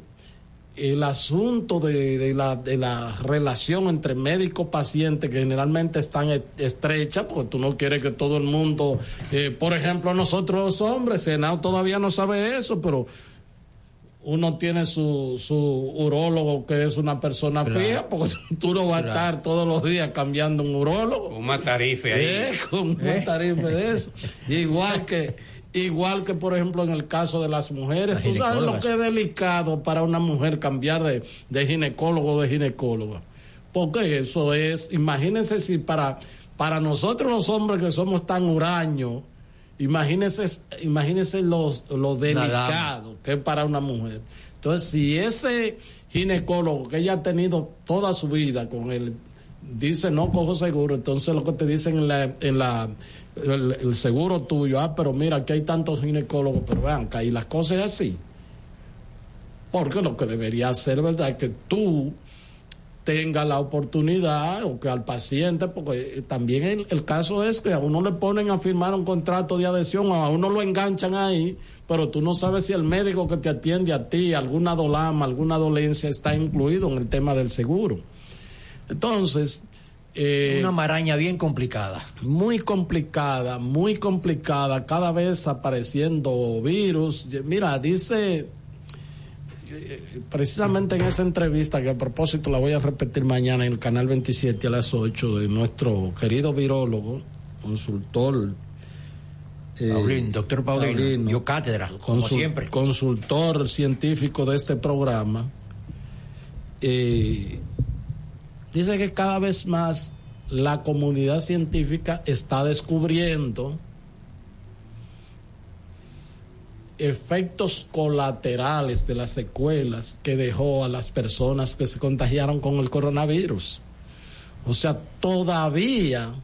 el asunto de, de la, de la relación entre médico-paciente, que generalmente es tan e- estrecha, porque tú no quieres que todo el mundo, eh, por ejemplo, nosotros los hombres, Senado todavía no sabe eso, pero uno tiene su, su urólogo que es una persona
Claro.
fija, porque tú no vas a estar todos los días cambiando un urólogo.
Un matarife ahí.
Eh, con un tarife de eso. Igual que, igual que por ejemplo en el caso de las mujeres,
Las
tú sabes lo que es delicado para una mujer cambiar de, de ginecólogo o de ginecóloga. Porque eso es, imagínense si para, para nosotros los hombres que somos tan huraños, imagínense, imagínense los, lo delicado que es para una mujer. Entonces, si ese ginecólogo que ella ha tenido toda su vida con el dice no cojo seguro, entonces lo que te dicen en la, en la el, seguro tuyo, ah, pero mira, aquí hay tantos ginecólogos, pero vean, que ahí las cosas es así. Porque lo que debería ser, ¿verdad?, es que tú tengas la oportunidad o que al paciente, porque eh, también el, el caso es que a uno le ponen a firmar un contrato de adhesión, a uno lo enganchan ahí, pero tú no sabes si el médico que te atiende a ti, alguna dolama, alguna dolencia está incluido en el tema del seguro. Entonces, eh,
Una maraña bien complicada.
muy complicada, muy complicada, cada vez apareciendo virus. Mira, dice eh, precisamente en esa entrevista que a propósito la voy a repetir mañana en el canal 27 a las 8 de nuestro querido virólogo, consultor. eh,
Paulín, doctor Paulín, dio cátedra, como siempre.
Consultor científico de este programa. eh, dice que cada vez más la comunidad científica está descubriendo efectos colaterales de las secuelas que dejó a las personas que se contagiaron con el coronavirus. O sea, todavía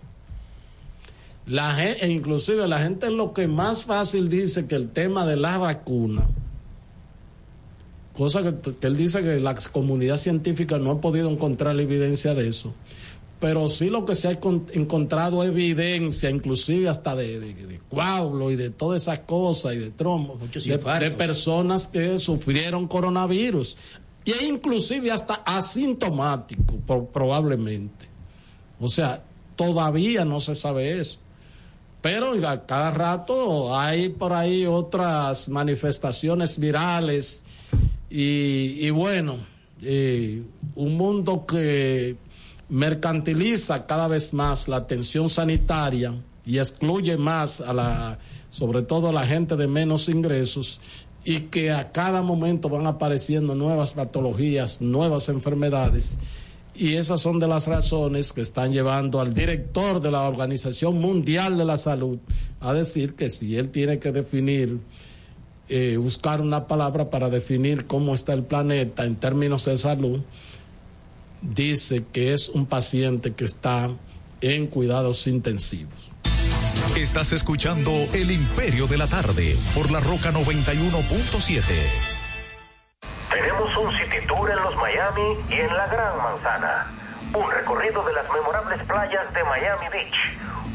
la gente, inclusive la gente lo que más fácil dice que el tema de la vacuna, cosa que, que él dice que la comunidad científica no ha podido encontrar la evidencia de eso, pero sí lo que se ha encon- encontrado evidencia, inclusive hasta de, de, y de todas esas cosas y de trombos, de, personas que sufrieron coronavirus, y es inclusive hasta asintomático, pro- probablemente. O sea, todavía no se sabe eso. Pero a cada rato hay por ahí otras manifestaciones virales y, y bueno, eh, un mundo que mercantiliza cada vez más la atención sanitaria y excluye más a la, sobre todo a la gente de menos ingresos y que a cada momento van apareciendo nuevas patologías, nuevas enfermedades. Y esas son de las razones que están llevando al director de la Organización Mundial de la Salud a decir que si él tiene que definir, eh, buscar una palabra para definir cómo está el planeta en términos de salud, dice que es un paciente que está en cuidados intensivos.
Estás escuchando El Imperio de la Tarde por la Roca 91.7.
Tenemos un city tour en los Miami y en la Gran Manzana. Un recorrido de las memorables playas de Miami Beach.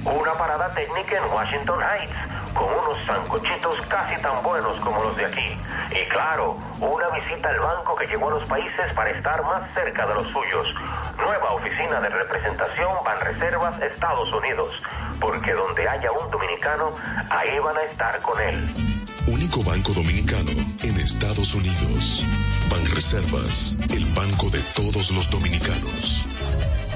Una parada técnica en Washington Heights con unos sancochitos casi tan buenos como los de aquí. Y claro, una visita al banco que llegó a los países para estar más cerca de los suyos. Nueva oficina de representación Banreservas Estados Unidos. Porque donde haya un dominicano, ahí van a estar con él.
Único banco dominicano en Estados Unidos. Banreservas, el banco de todos los dominicanos.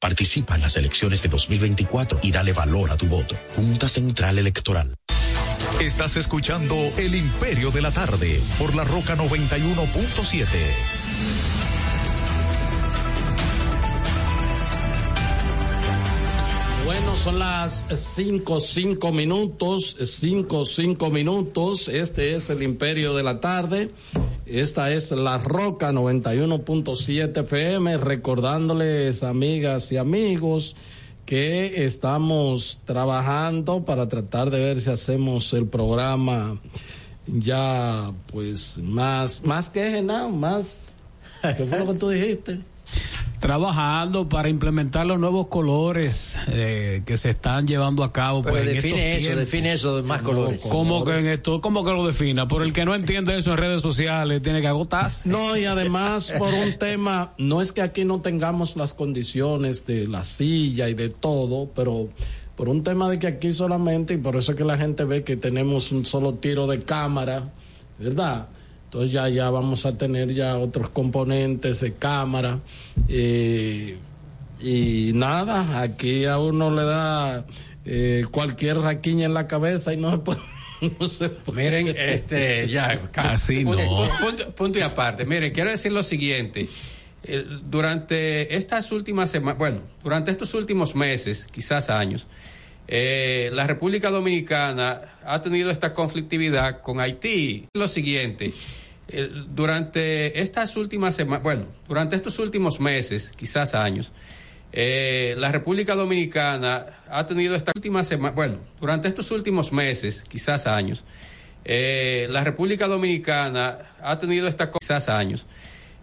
Participa en las elecciones de 2024 y dale valor a tu voto. Junta Central Electoral.
Estás escuchando El Imperio de la Tarde por la Roca 91.7.
Son las 5, 5 minutos, 5, 5 minutos. Este es el Imperio de la Tarde. Esta es La Roca 91.7 FM. Recordándoles, amigas y amigos, que estamos trabajando para tratar de ver si hacemos el programa ya, pues, más, más que genado, más. ¿Qué fue lo que tú dijiste?
Trabajando para implementar los nuevos colores eh, que se están llevando a cabo.
Pero
pues, en
define
estos
eso,
tiempos.
define eso de más colores.
¿Cómo que en esto? ¿Cómo que lo defina? Por el que no entiende eso en redes sociales, tiene que agotarse.
No, y además por un tema, no es que aquí no tengamos las condiciones de la silla y de todo, pero por un tema de que aquí solamente, y por eso es que la gente ve que tenemos un solo tiro de cámara, ¿verdad? Entonces ya, ya vamos a tener ya otros componentes de cámara. eh, y nada, aquí a uno le da eh, cualquier raquiña en la cabeza y no se puede. no se puede.
Miren, este, ya, punto,
no.
punto- punto y aparte. Miren, quiero decir lo siguiente. Eh, Durante estas últimas semanas, bueno, durante estos últimos meses, quizás años, eh, la República Dominicana ha tenido esta conflictividad con Haití. Lo siguiente, eh, durante estas últimas semanas, bueno, durante estos últimos meses, quizás años, eh, la República Dominicana ha tenido esta última semana, bueno, durante estos últimos meses, quizás años, eh, la República Dominicana ha tenido esta quizás años.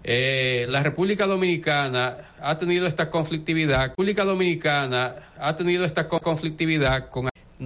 Eh, la República Dominicana ha tenido esta conflictividad. La República Dominicana ha tenido esta co- conflictividad con